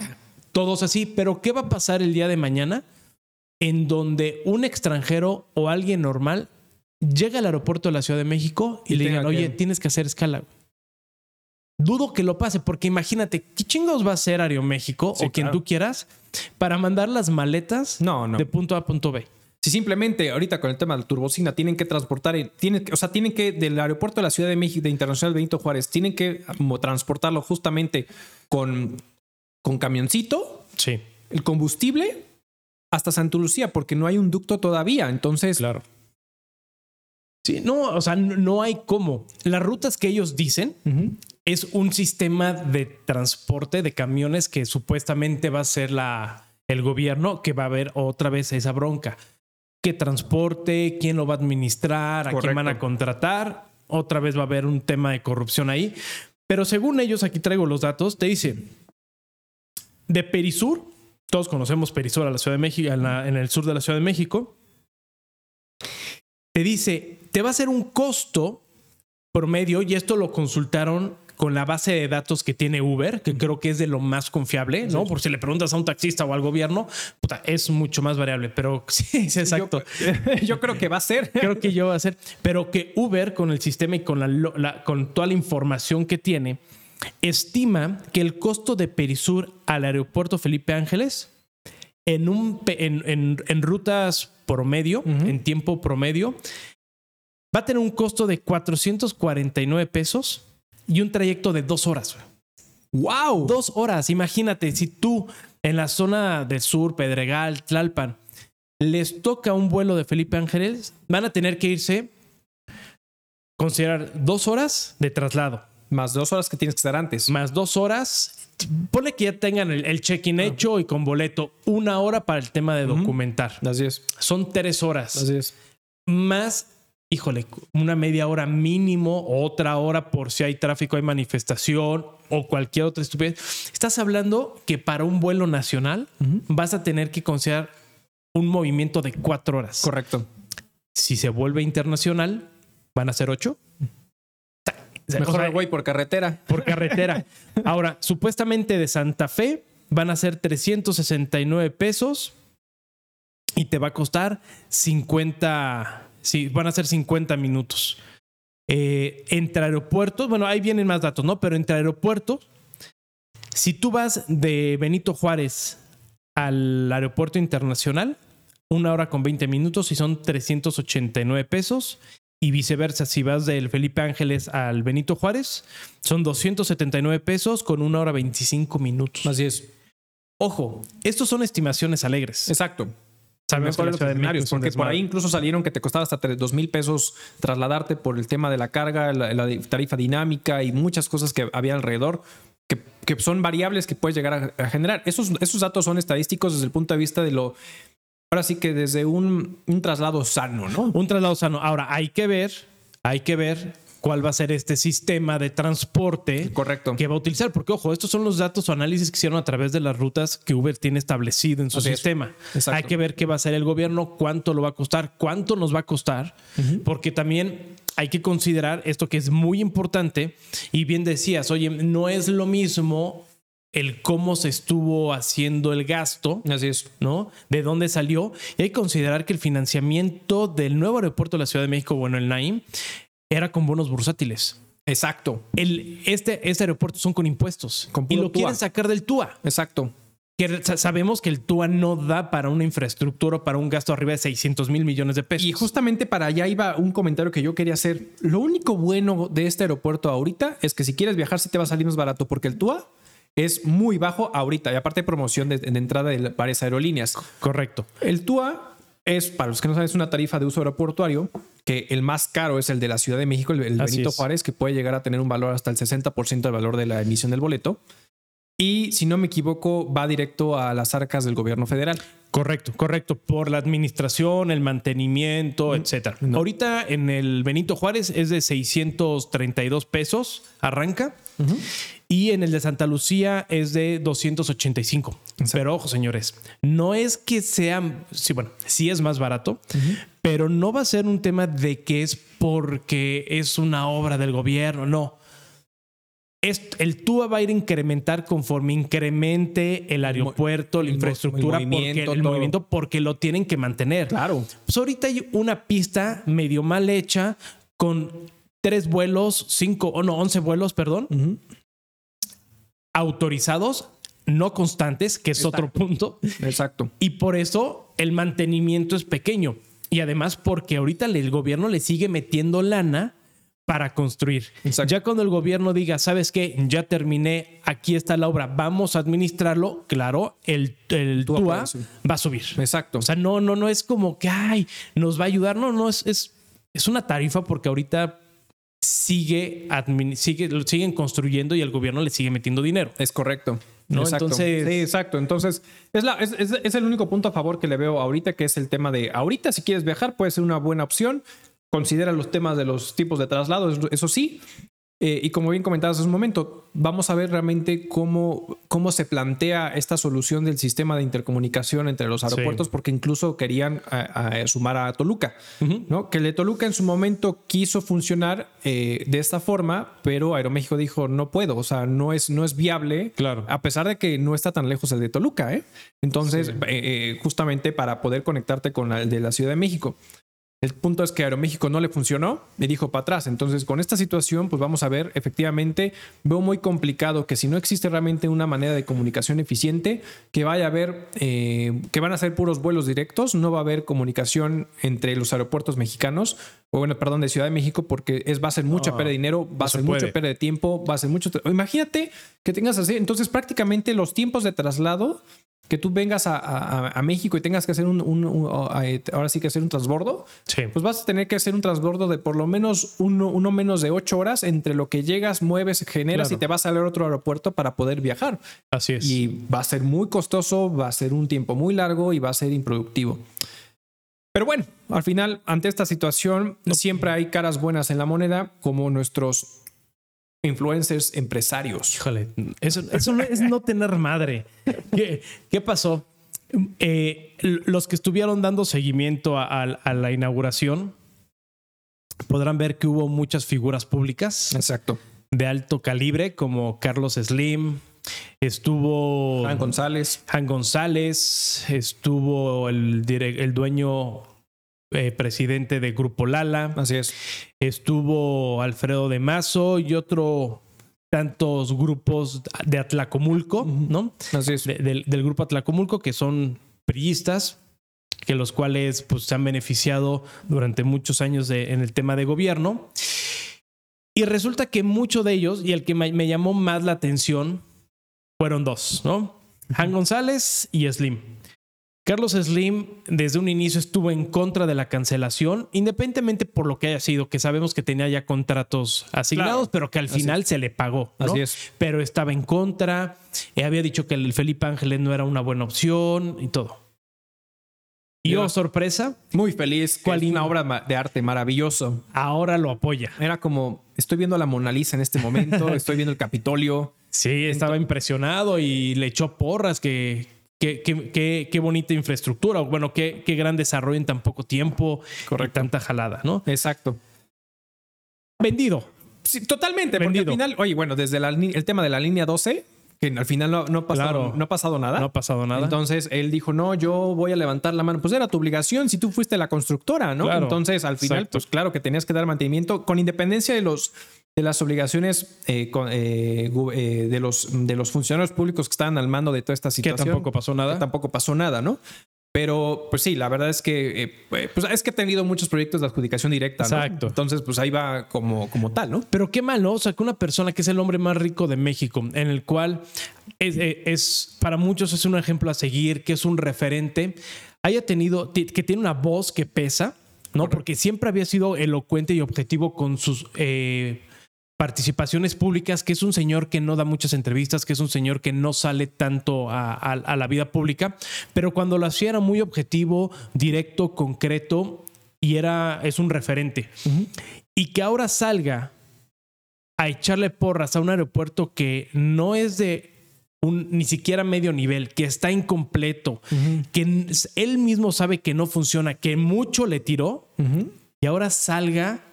todos así, pero ¿qué va a pasar el día de mañana en donde un extranjero o alguien normal llega al aeropuerto de la Ciudad de México y, le digan, oye, tienes que hacer escala? Dudo que lo pase, porque imagínate, ¿qué chingados va a hacer Aeroméxico o quien tú quieras para mandar las maletas de punto A a punto B? Si simplemente ahorita con el tema de la turbocina tienen que transportar, tienen, o sea, tienen que del aeropuerto de la Ciudad de México, de Internacional Benito Juárez, tienen que transportarlo justamente con con camioncito, sí. el combustible hasta Santa Lucía, porque no hay un ducto todavía. Entonces, claro. Sí, no, o sea, no hay cómo. Las rutas que ellos dicen es un sistema de transporte de camiones que supuestamente va a ser la, el gobierno que va a ver otra vez esa bronca. ¿Qué transporte? ¿Quién lo va a administrar? ¿A quién van a contratar? Otra vez va a haber un tema de corrupción ahí. Pero según ellos, aquí traigo los datos, te dice, de Perisur, todos conocemos Perisur a la Ciudad de México, en, el sur de la Ciudad de México, te dice, te va a ser un costo promedio, y esto lo consultaron con la base de datos que tiene Uber, que creo que es de lo más confiable, ¿no? Por si le preguntas a un taxista o al gobierno, es mucho más variable, pero sí, es exacto. Yo, creo que va a ser. Creo que yo va a ser, pero que Uber con el sistema y con, la, con toda la información que tiene, estima que el costo de Perisur al aeropuerto Felipe Ángeles en, un, en, rutas promedio, en tiempo promedio, va a tener un costo de 449 pesos y un trayecto de dos horas. ¡Wow! Dos horas. Imagínate, si tú en la zona del sur, Pedregal, Tlalpan, les toca un vuelo de Felipe Ángeles, van a tener que irse, considerar dos horas de traslado más dos horas que tienes que estar antes. Más dos horas. Pone que ya tengan el, check-in ah. hecho y con boleto. Una hora para el tema de documentar. Así es. Son tres horas. Así es. Más, híjole, una media hora mínimo, otra hora por si hay tráfico, hay manifestación o cualquier otra estupidez. Estás hablando que para un vuelo nacional vas a tener que considerar un movimiento de cuatro horas. Correcto. Si se vuelve internacional, van a ser ocho. Mejor güey por carretera. Por carretera. Ahora, supuestamente de Santa Fe van a ser 369 pesos y te va a costar 50, sí, van a ser 50 minutos. Eh, entre aeropuertos, bueno, ahí vienen más datos, ¿no? Pero entre aeropuertos, si tú vas de Benito Juárez al aeropuerto internacional, una hora con 20 minutos y son 389 pesos y viceversa, si vas del Felipe Ángeles al Benito Juárez, son 279 pesos con una hora 25 minutos. Así es. Ojo, estos son estimaciones alegres. Exacto. Sabemos que los escenarios, porque por ahí incluso salieron que te costaba hasta 2 mil pesos trasladarte por el tema de la carga, la, tarifa dinámica y muchas cosas que había alrededor. Que, son variables que puedes llegar a, a generar. Esos, esos datos son estadísticos desde el punto de vista de lo Ahora sí que desde un, traslado sano, ¿no? Un traslado sano. Ahora, hay que ver, hay que ver cuál va a ser este sistema de transporte Correcto. que va a utilizar. Porque, ojo, estos son los datos o análisis que hicieron a través de las rutas que Uber tiene establecido en su sistema. Hay que ver qué va a hacer el gobierno, cuánto lo va a costar, cuánto nos va a costar, porque también hay que considerar esto que es muy importante. Y bien decías, oye, no es lo mismo el cómo se estuvo haciendo el gasto. Así es. ¿No? De dónde salió. Y hay que considerar que el financiamiento del nuevo aeropuerto de la Ciudad de México, bueno, el Naim, era con bonos bursátiles. Exacto. El, este, este aeropuerto son con impuestos. y lo quieren sacar del TUA. Exacto. que sabemos que el TUA no da para una infraestructura, para un gasto arriba de 600 mil millones de pesos. Y justamente para allá iba un comentario que yo quería hacer. Lo único bueno de este aeropuerto ahorita es que si quieres viajar, sí te va a salir más barato, porque el TUA es muy bajo ahorita y aparte de promoción de, entrada de varias aerolíneas. Correcto. El TUA es, para los que no saben, es una tarifa de uso aeroportuario que el más caro es el de la Ciudad de México, el, Benito Juárez, que puede llegar a tener un valor hasta el 60% del valor de la emisión del boleto. Y si no me equivoco, va directo a las arcas del gobierno federal. Correcto, correcto. Por la administración, el mantenimiento, etcétera. Ahorita en el Benito Juárez es de 632 pesos, arranca. Y en el de Santa Lucía es de 285. Pero ojo, señores, no es que sea, sí, bueno, sí es más barato, pero no va a ser un tema de que es porque es una obra del gobierno, no el TUA va a ir a incrementar conforme incremente el aeropuerto, la infraestructura, el movimiento, porque, el movimiento, porque lo tienen que mantener. Claro. Pues ahorita hay una pista medio mal hecha con tres vuelos, cinco, o no, once vuelos, perdón, autorizados, no constantes, que es otro punto. Exacto. Y por eso el mantenimiento es pequeño. Y además porque ahorita el gobierno le sigue metiendo lana para construir. Ya cuando el gobierno diga, ¿sabes qué? Ya terminé, aquí está la obra, vamos a administrarlo, claro, el, el TUA, va a subir. Exacto. O sea, no, no, no es como que, ay, nos va a ayudar, no, no, es, es, es una tarifa porque ahorita sigue, sigue, lo siguen construyendo y el gobierno le sigue metiendo dinero. Es correcto. ¿no? Entonces, sí, exacto. Entonces, es, la, es, es, el único punto a favor que le veo ahorita, que es el tema de ahorita, si quieres viajar, puede ser una buena opción considera los temas de los tipos de traslado, eso sí. Eh, y como bien comentabas hace un momento, vamos a ver realmente cómo, cómo se plantea esta solución del sistema de intercomunicación entre los aeropuertos, porque incluso querían sumar a Toluca, ¿no? Que el de Toluca en su momento quiso funcionar eh, de esta forma, pero Aeroméxico dijo, no puedo, o sea, no es, no es viable, claro. a pesar de que no está tan lejos el de Toluca, ¿eh? Entonces, justamente para poder conectarte con el de la Ciudad de México. El punto es que Aeroméxico no le funcionó y dijo para atrás. Entonces, con esta situación, pues vamos a ver, efectivamente, veo muy complicado que si no existe realmente una manera de comunicación eficiente, que vaya a haber, eh, que van a ser puros vuelos directos, no va a haber comunicación entre los aeropuertos mexicanos, o bueno, perdón, de Ciudad de México, porque es, va a ser mucha pérdida de dinero, va a ser mucha pérdida de tiempo, va a ser mucho... Imagínate que tengas así, entonces prácticamente los tiempos de traslado que tú vengas a, México y tengas que hacer un, ahora sí que hacer un transbordo, pues vas a tener que hacer un transbordo de por lo menos uno, menos de ocho horas entre lo que llegas, mueves, generas y te vas a a otro aeropuerto para poder viajar. Así es. Y va a ser muy costoso, va a ser un tiempo muy largo y va a ser improductivo. Pero bueno, al final, ante esta situación, siempre hay caras buenas en la moneda, como nuestros influencers empresarios. Híjole, eso, no es no tener madre. ¿Qué, pasó? Eh, los que estuvieron dando seguimiento a, la inauguración podrán ver que hubo muchas figuras públicas. Exacto. De alto calibre, como Carlos Slim, estuvo. Han González. Han González, estuvo el, el dueño eh, presidente de Grupo Lala. Así es. Estuvo Alfredo de Mazo y otro tantos grupos de Atlacomulco, ¿no? Así es. del, grupo Atlacomulco, que son priistas, que los cuales pues, se han beneficiado durante muchos años en el tema de gobierno. Y resulta que muchos de ellos, y el que me, me llamó más la atención, fueron dos, ¿no? Han González y Slim. Carlos Slim desde un inicio estuvo en contra de la cancelación, independientemente por lo que haya sido, que sabemos que tenía ya contratos asignados, pero que al final se le pagó. Así es. Pero estaba en contra, eh, había dicho que el Felipe Ángeles no era una buena opción y todo. Y oh, sorpresa. Muy feliz. ¿Cuál una obra de arte maravilloso. Ahora lo apoya. Era como, estoy viendo la Mona Lisa en este momento, estoy viendo el Capitolio. Sí, estaba impresionado y le echó porras que, Qué, bonita infraestructura, bueno, qué, qué gran desarrollo en tan poco tiempo, Correcto. tanta jalada, ¿no? Exacto. Vendido. Sí, totalmente, Vendido. porque al final, oye, bueno, desde el tema de la línea 12, que al final no, no, pasado, no ha pasado nada. No ha pasado nada. Entonces él dijo, no, yo voy a levantar la mano. Pues era tu obligación si tú fuiste la constructora, ¿no? Entonces al final, pues claro que tenías que dar mantenimiento con independencia de los de las obligaciones eh, eh, eh, de, los, de los funcionarios públicos que estaban al mando de toda esta situación. Que tampoco pasó nada. tampoco pasó nada, ¿no? Pero, pues sí, la verdad es que, pues es que ha tenido muchos proyectos de adjudicación directa, ¿no? Exacto. Entonces, pues ahí va como, como tal, ¿no? Pero qué mal, ¿no? O sea, que una persona que es el hombre más rico de México, en el cual es, es para muchos es un ejemplo a seguir, que es un referente, haya tenido, que tiene una voz que pesa, ¿no? Porque siempre había sido elocuente y objetivo con sus participaciones públicas, que es un señor que no da muchas entrevistas, que es un señor que no sale tanto a, la vida pública, pero cuando lo hacía era muy objetivo, directo, concreto y era, es un referente. Y que ahora salga a echarle porras a un aeropuerto que no es de un, ni siquiera medio nivel, que está incompleto, que él mismo sabe que no funciona, que mucho le tiró, y ahora salga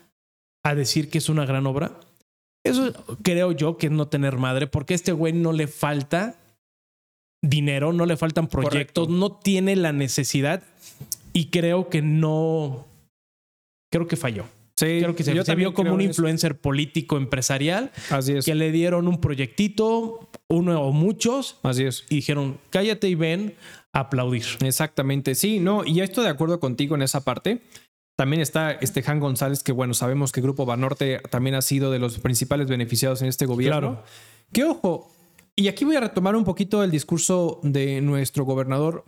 a decir que es una gran obra. Eso creo yo que es no tener madre, porque a este güey no le falta dinero, no le faltan proyectos, no tiene la necesidad y creo que no, creo que falló. Sí, creo que se, vio como un influencer político empresarial. Así es. Que le dieron un proyectito, uno o muchos. Así es. Y dijeron, cállate y ven a aplaudir. Exactamente. Sí, no, y estoy de acuerdo contigo en esa parte. También está este Han González, que bueno, sabemos que Grupo Banorte también ha sido de los principales beneficiados en este gobierno. Claro. Que ojo, y aquí voy a retomar un poquito el discurso de nuestro gobernador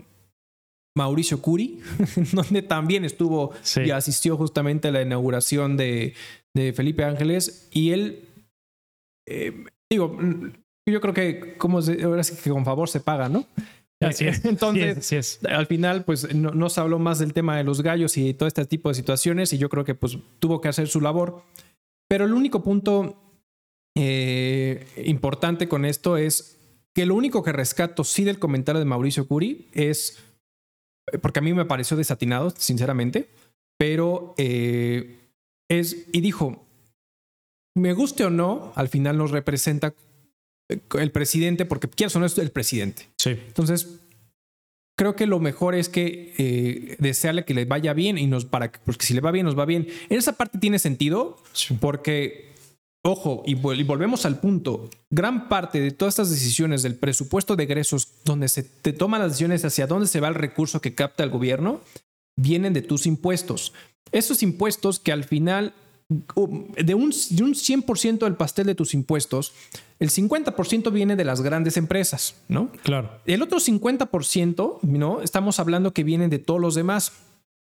Mauricio Curi, donde también estuvo y asistió justamente a la inauguración de, Felipe Ángeles. Y él, eh, digo, yo creo que como ahora sí que con favor se paga, ¿no? Así es. Entonces, al final, pues no, nos habló más del tema de los gallos y todo este tipo de situaciones y yo creo que pues tuvo que hacer su labor. Pero el único punto eh, importante con esto es que lo único que rescato sí del comentario de Mauricio Curi es, porque a mí me pareció desatinado, sinceramente, pero eh, es, y dijo, me guste o no, al final nos representa el presidente, porque quieras o no es el presidente. Sí. Entonces, creo que lo mejor es que eh, desearle que le vaya bien y nos para porque si le va bien, nos va bien. En esa parte tiene sentido porque, ojo, y, volvemos al punto, gran parte de todas estas decisiones del presupuesto de egresos, donde se te toman las decisiones hacia dónde se va el recurso que capta el gobierno, vienen de tus impuestos. Esos impuestos que al final de un, de un 100% del pastel de tus impuestos, el 50% viene de las grandes empresas, ¿no? Claro. El otro 50%, ¿no? Estamos hablando que vienen de todos los demás.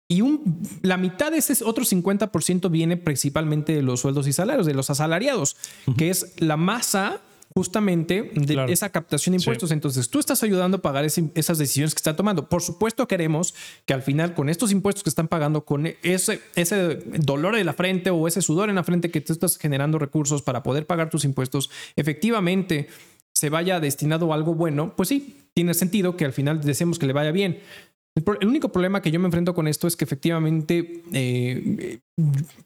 Y un, la mitad de ese otro 50% viene principalmente de los sueldos y salarios, de los asalariados, que es la masa justamente de esa captación de impuestos. Entonces, tú estás ayudando a pagar esas decisiones que están tomando. Por supuesto, queremos que al final, con estos impuestos que están pagando, con ese, ese dolor de la frente o ese sudor en la frente que tú estás generando recursos para poder pagar tus impuestos, efectivamente se vaya destinado a algo bueno, pues sí, tiene sentido que al final deseemos que le vaya bien. El, único problema que yo me enfrento con esto es que efectivamente, eh,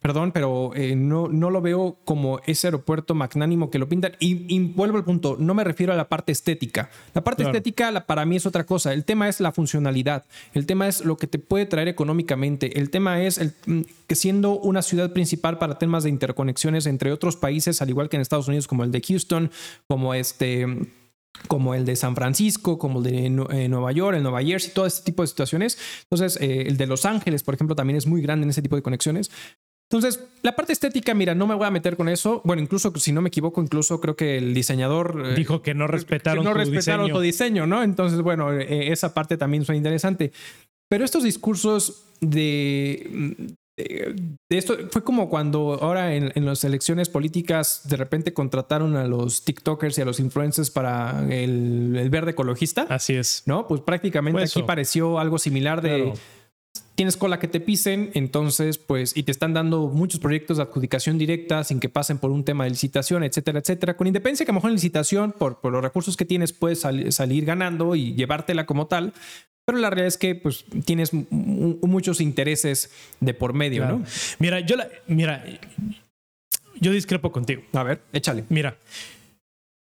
perdón, pero eh, no, no lo veo como ese aeropuerto magnánimo que lo pintan. Y, vuelvo al punto, no me refiero a la parte estética. La parte estética para mí es otra cosa. El tema es la funcionalidad. El tema es lo que te puede traer económicamente. El tema es el, mm, que siendo una ciudad principal para temas de interconexiones entre otros países, al igual que en Estados Unidos, como el de Houston, como este como el de San Francisco, como el de eh, Nueva York, el Nueva Jersey, todo este tipo de situaciones. Entonces, eh, el de Los Ángeles, por ejemplo, también es muy grande en ese tipo de conexiones. Entonces, la parte estética, mira, no me voy a meter con eso. Bueno, incluso si no me equivoco, incluso creo que el diseñador eh, dijo que no respetaron, que no respetaron diseño. tu diseño, ¿no? Entonces, bueno, esa parte también suena interesante. Pero estos discursos de, esto fue como cuando ahora en, las elecciones políticas de repente contrataron a los TikTokers y a los influencers para el, verde ecologista. Así es. ¿No? Pues prácticamente aquí pareció algo similar de tienes cola que te pisen, entonces pues y te están dando muchos proyectos de adjudicación directa sin que pasen por un tema de licitación, etcétera, etcétera. Con independencia que a lo mejor en licitación por, por los recursos que tienes puedes salir ganando y llevártela como tal, pero la realidad es que pues tienes muchos intereses de por medio, ¿no? Mira, yo la, mira, yo discrepo contigo. A ver, échale. Mira.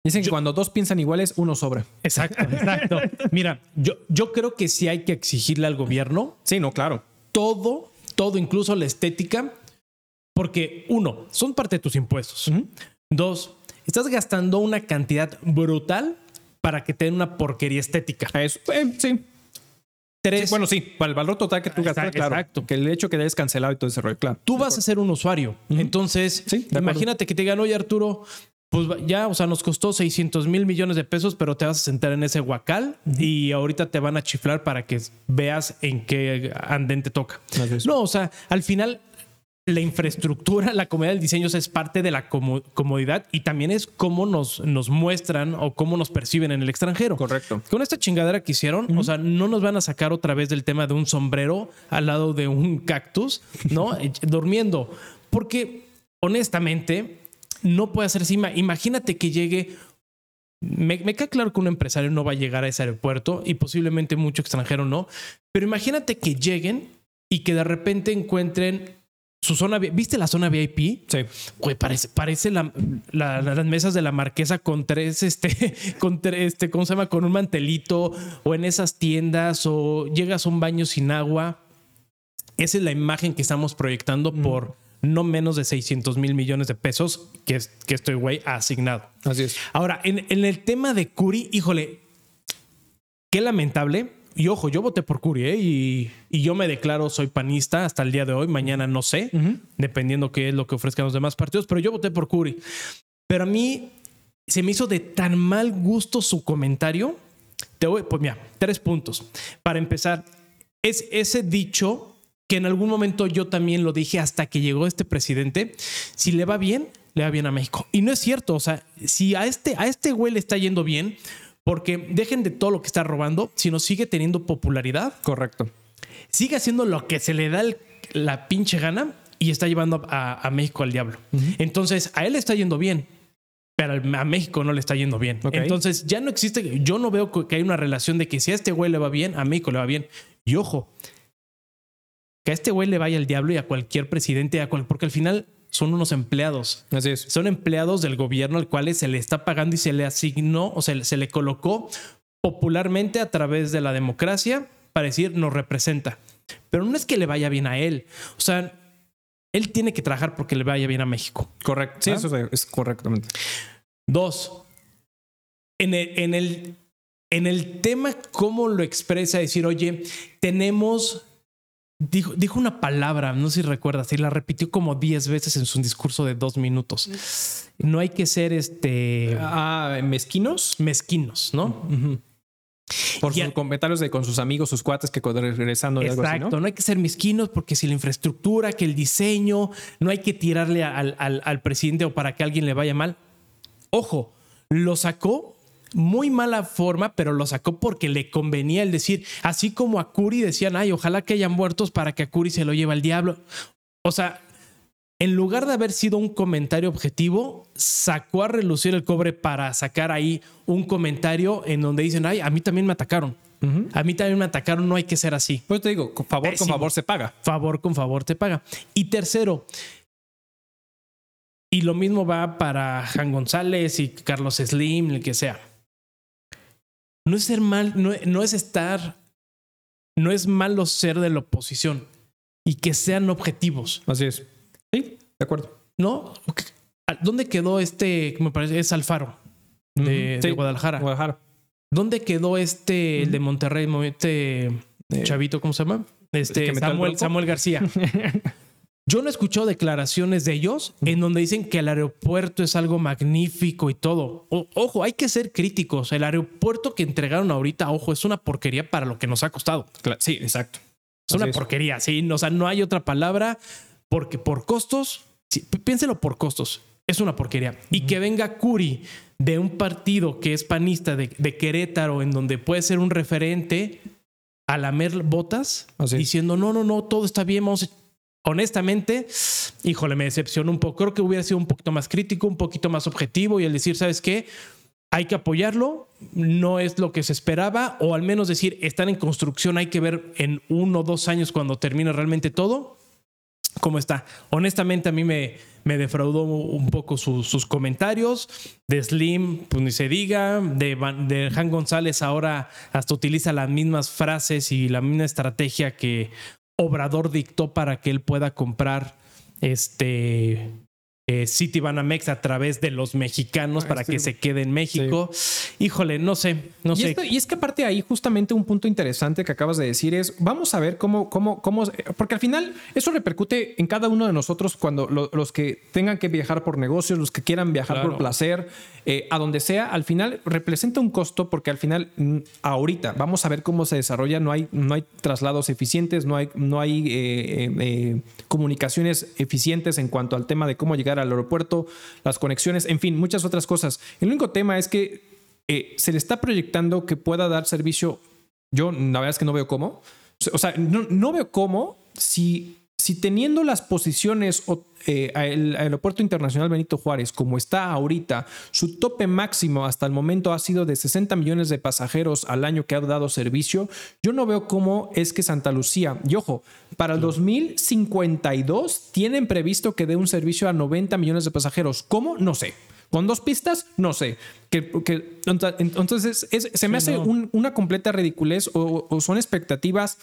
Dicen que cuando dos piensan iguales, uno sobra. Exacto, exacto. Mira, yo, yo creo que sí hay que exigirle al gobierno. Sí, no, claro. Todo, todo, incluso la estética, Porque uno, son parte de tus impuestos. Dos, estás gastando una cantidad brutal para que te den una porquería estética. Eso, eh, sí. Tres. bueno, sí, para el valor total que tú gastas, claro. Exacto. Que el hecho que hayas cancelado y todo ese rollo, claro. Tú vas a ser un usuario. Entonces, imagínate que te digan, oye Arturo, pues ya, o sea, nos costó 600 mil millones de pesos, pero te vas a sentar en ese huacal y ahorita te van a chiflar para que veas en qué andén te toca. No, o sea, al final la infraestructura, la comodidad del diseño es parte de la comodidad y también es cómo nos, nos muestran o cómo nos perciben en el extranjero. Correcto. Con esta chingadera que hicieron, o sea, no nos van a sacar otra vez del tema de un sombrero al lado de un cactus, ¿no? Durmiendo. Porque, honestamente, no puede así. Imagínate que llegue me, me, queda claro que un empresario no va a llegar a ese aeropuerto y posiblemente mucho extranjero no, pero imagínate que lleguen y que de repente encuentren su zona, ¿viste la zona VIP? Sí. Güey, parece, parece la, las mesas de la marquesa con tres, este, con tres, este, ¿cómo se llama? Con un mantelito o en esas tiendas o llegas a un baño sin agua. Esa es la imagen que estamos proyectando por no menos de 600 mil millones de pesos que, que este güey ha asignado. Así es. Ahora, en, en el tema de Curi, híjole, qué lamentable y ojo, yo voté por Curi ¿eh? y, yo me declaro soy panista hasta el día de hoy. Mañana no sé, dependiendo qué es lo que ofrezcan los demás partidos, pero yo voté por Curi. Pero a mí se me hizo de tan mal gusto su comentario. Te voy, pues mira, tres puntos. Para empezar, es ese dicho que en algún momento yo también lo dije hasta que llegó este presidente. Si le va bien, le va bien a México. Y no es cierto. O sea, si a este, a este güey le está yendo bien, porque dejen de todo lo que está robando, sino sigue teniendo popularidad. Correcto. Sigue haciendo lo que se le da la pinche gana y está llevando a, México al diablo. Entonces, a él le está yendo bien, pero a México no le está yendo bien. Entonces, ya no existe, yo no veo que hay una relación de que si a este güey le va bien, a México le va bien. Y ojo, que a este güey le vaya al diablo y a cualquier presidente, a cual, porque al final son unos empleados. Así es. Son empleados del gobierno al cual se le está pagando y se le asignó o se, se le colocó popularmente a través de la democracia para decir nos representa. Pero no es que le vaya bien a él. O sea, él tiene que trabajar porque le vaya bien a México. Correcto. Sí, eso es correctamente. Dos, en el, en el, en el tema, cómo lo expresa, decir, oye, tenemos Dijo, dijo, una palabra, no sé si recuerdas, y la repitió como 10 veces en su discurso de dos minutos. No hay que ser este. Ah, mezquinos. Mezquinos, ¿no? Por sus comentarios de con sus amigos, sus cuates que regresando Exacto, algo así, ¿no? hay que ser mezquinos porque si la infraestructura, que el diseño, no hay que tirarle al, al presidente o para que alguien le vaya mal. Ojo, lo sacó muy mala forma, pero lo sacó porque le convenía el decir, así como a Curi decían, ay, ojalá que hayan muertos para que a Curi se lo lleve al diablo. O sea, en lugar de haber sido un comentario objetivo, sacó a relucir el cobre para sacar ahí un comentario en donde dicen, ay, a mí también me atacaron. A mí también me atacaron, no hay que ser así. Pues te digo, con favor con favor se paga. Favor con favor te paga. Y tercero, y lo mismo va para Jan González y Carlos Slim, el que sea no es ser mal, no, es estar, no es malo ser de la oposición y que sean objetivos. Así es. Sí, de acuerdo. ¿No? ¿Dónde quedó este, me parece, es Alfaro de, Guadalajara? Guadalajara. ¿Dónde quedó este, el de Monterrey, este eh, chavito, ¿cómo se llama? Este, Samuel, Samuel García. Yo no he escuchado declaraciones de ellos en donde dicen que el aeropuerto es algo magnífico y todo. ojo, hay que ser críticos. El aeropuerto que entregaron ahorita, ojo, es una porquería para lo que nos ha costado. Sí, exacto. Es una porquería, sí. O sea, no hay otra palabra porque por costos, piénselo por costos, es una porquería. Y que venga Curi de un partido que es panista de, Querétaro, en donde puede ser un referente a lamer botas, diciendo, no, no, no, todo está bien, vamos a honestamente, híjole, me decepcionó un poco. Creo que hubiera sido un poquito más crítico, un poquito más objetivo y el decir, ¿sabes qué? Hay que apoyarlo, no es lo que se esperaba, o al menos decir, están en construcción, hay que ver en uno o dos años cuando termine realmente todo, cómo está. Honestamente, a mí me, me defraudó un poco sus comentarios. De Slim, pues ni se diga. De, de Han González ahora hasta utiliza las mismas frases y la misma estrategia que Obrador dictó para que él pueda comprar este eh, City Banamex a través de los mexicanos para que se quede en México. Híjole, no sé, no y sé. y es que aparte ahí justamente un punto interesante que acabas de decir es, vamos a ver cómo, cómo, cómo, porque al final eso repercute en cada uno de nosotros cuando los que tengan que viajar por negocios, los que quieran viajar por placer, eh, a donde sea, al final representa un costo porque al final mm, ahorita vamos a ver cómo se desarrolla, no hay, no hay traslados eficientes, no hay, no hay eh, comunicaciones eficientes en cuanto al tema de cómo llegar al aeropuerto, las conexiones, en fin, muchas otras cosas. El único tema es que eh, se le está proyectando que pueda dar servicio. Yo la verdad es que no veo cómo. O sea, no, no veo cómo si si teniendo las posiciones eh, el aeropuerto internacional Benito Juárez como está ahorita, su tope máximo hasta el momento ha sido de 60 millones de pasajeros al año que ha dado servicio, yo no veo cómo es que Santa Lucía, y ojo, para el 2052 tienen previsto que dé un servicio a 90 millones de pasajeros. ¿Cómo? No sé. ¿Con dos pistas? No sé. Que, entonces, se me hace una completa ridiculez o, son expectativas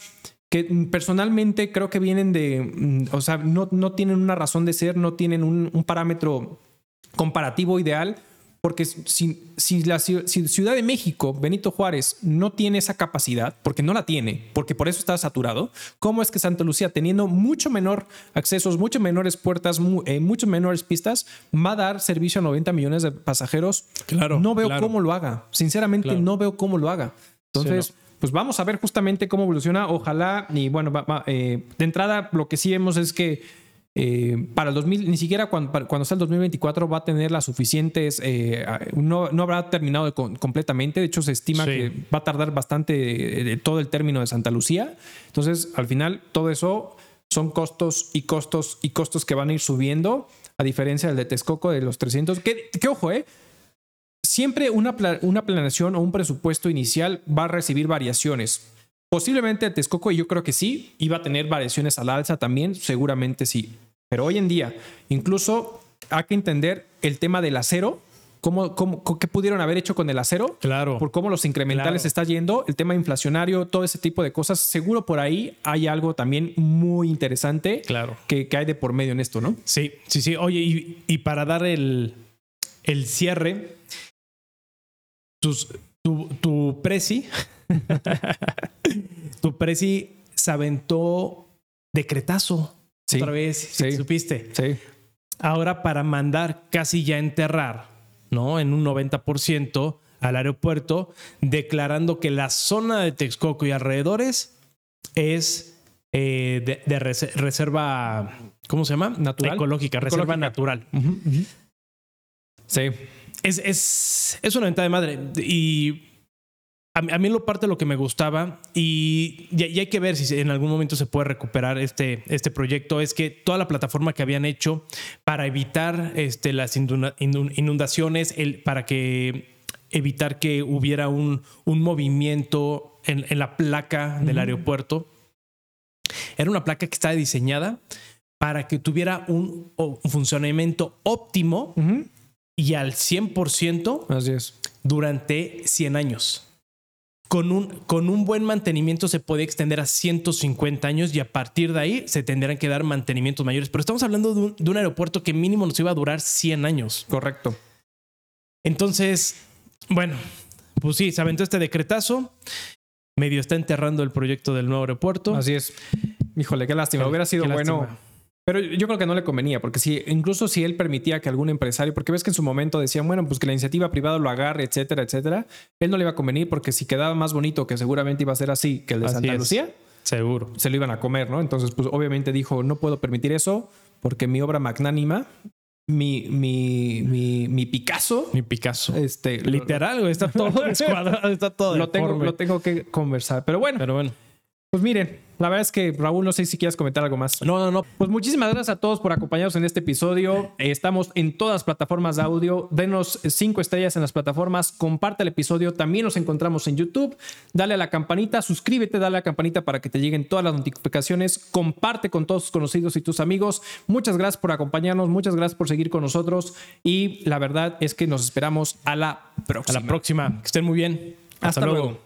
que personalmente creo que vienen de, mm, o sea, no, no tienen una razón de ser, no tienen un, parámetro comparativo ideal, porque si, si la Ciudad de México, Benito Juárez, no tiene esa capacidad, porque no la tiene, porque por eso está saturado, ¿cómo es que Santa Lucía, teniendo mucho menor accesos, mucho menores puertas, eh, mucho menores pistas, va a dar servicio a 90 millones de pasajeros? Claro. No veo cómo lo haga. Sinceramente, no veo cómo lo haga. Entonces pues vamos a ver justamente cómo evoluciona. Ojalá, y bueno, eh, de entrada lo que sí vemos es que eh, para el 2000, ni siquiera cuando, cuando sea el 2024 va a tener las suficientes, eh, no, habrá terminado completamente, de hecho se estima que va a tardar bastante todo el término de Santa Lucía. Entonces, al final, todo eso son costos y costos y costos que van a ir subiendo, a diferencia del de Texcoco de los 300, que, que ojo, eh siempre una, una planeación o un presupuesto inicial va a recibir variaciones. Posiblemente Texcoco, y yo creo que sí, iba a tener variaciones al alza también, seguramente sí. Pero hoy en día, incluso hay que entender el tema del acero, cómo, cómo, qué pudieron haber hecho con el acero, claro, por cómo los incrementales está yendo, el tema inflacionario, todo ese tipo de cosas. Seguro por ahí hay algo también muy interesante claro. que, que hay de por medio en esto, ¿no? Sí, sí, sí. Oye, y, y para dar el, el cierre, tu, tu presi, tu presi se aventó decretazo otra vez, si supiste. Sí. Ahora para mandar casi ya enterrar, ¿no? En un 90% al aeropuerto, declarando que la zona de Texcoco y alrededores es eh, de, reserva, ¿cómo se llama? Natural. Ecológica, reserva natural. Sí es, es, una venta de madre. Y a, mí en lo parte lo que me gustaba, y, y, hay que ver si en algún momento se puede recuperar este, este proyecto, es que toda la plataforma que habían hecho para evitar este, las inundaciones, el, para que evitar que hubiera un, un movimiento en, en, la placa del aeropuerto, era una placa que estaba diseñada para que tuviera un, funcionamiento óptimo y al 100% Así es. durante 100 años. Con un, con un buen mantenimiento se puede extender a 150 años y a partir de ahí se tendrán que dar mantenimientos mayores. Pero estamos hablando de un, de un aeropuerto que mínimo nos iba a durar 100 años. Correcto. Entonces, bueno, pues sí, se aventó este decretazo. Medio está enterrando el proyecto del nuevo aeropuerto. Así es. Híjole, qué lástima. Hubiera sido bueno pero yo creo que no le convenía, porque si incluso si él permitía que algún empresario, porque ves que en su momento decían, bueno, pues que la iniciativa privada lo agarre, etcétera, etcétera, él no le iba a convenir porque si quedaba más bonito, que seguramente iba a ser así que el de Santa Lucía, seguro, se lo iban a comer, ¿no? Entonces, pues obviamente dijo, no puedo permitir eso porque mi obra magnánima mi, mi, mi, mi, Picasso. Mi Picasso. Este, Literal, está todo descuadrado, está todo. Lo tengo, lo tengo que conversar. Pero bueno. Pero bueno. Pues miren, la verdad es que Raúl, no sé si quieres comentar algo más. No, no, no. Pues muchísimas gracias a todos por acompañarnos en este episodio. Estamos en todas las plataformas de audio. Denos cinco estrellas en las plataformas. Comparte el episodio. También nos encontramos en YouTube. Dale a la campanita, suscríbete, dale a la campanita para que te lleguen todas las notificaciones. Comparte con todos tus conocidos y tus amigos. Muchas gracias por acompañarnos. Muchas gracias por seguir con nosotros. Y la verdad es que nos esperamos a la próxima. A la próxima. Que estén muy bien. Hasta, luego.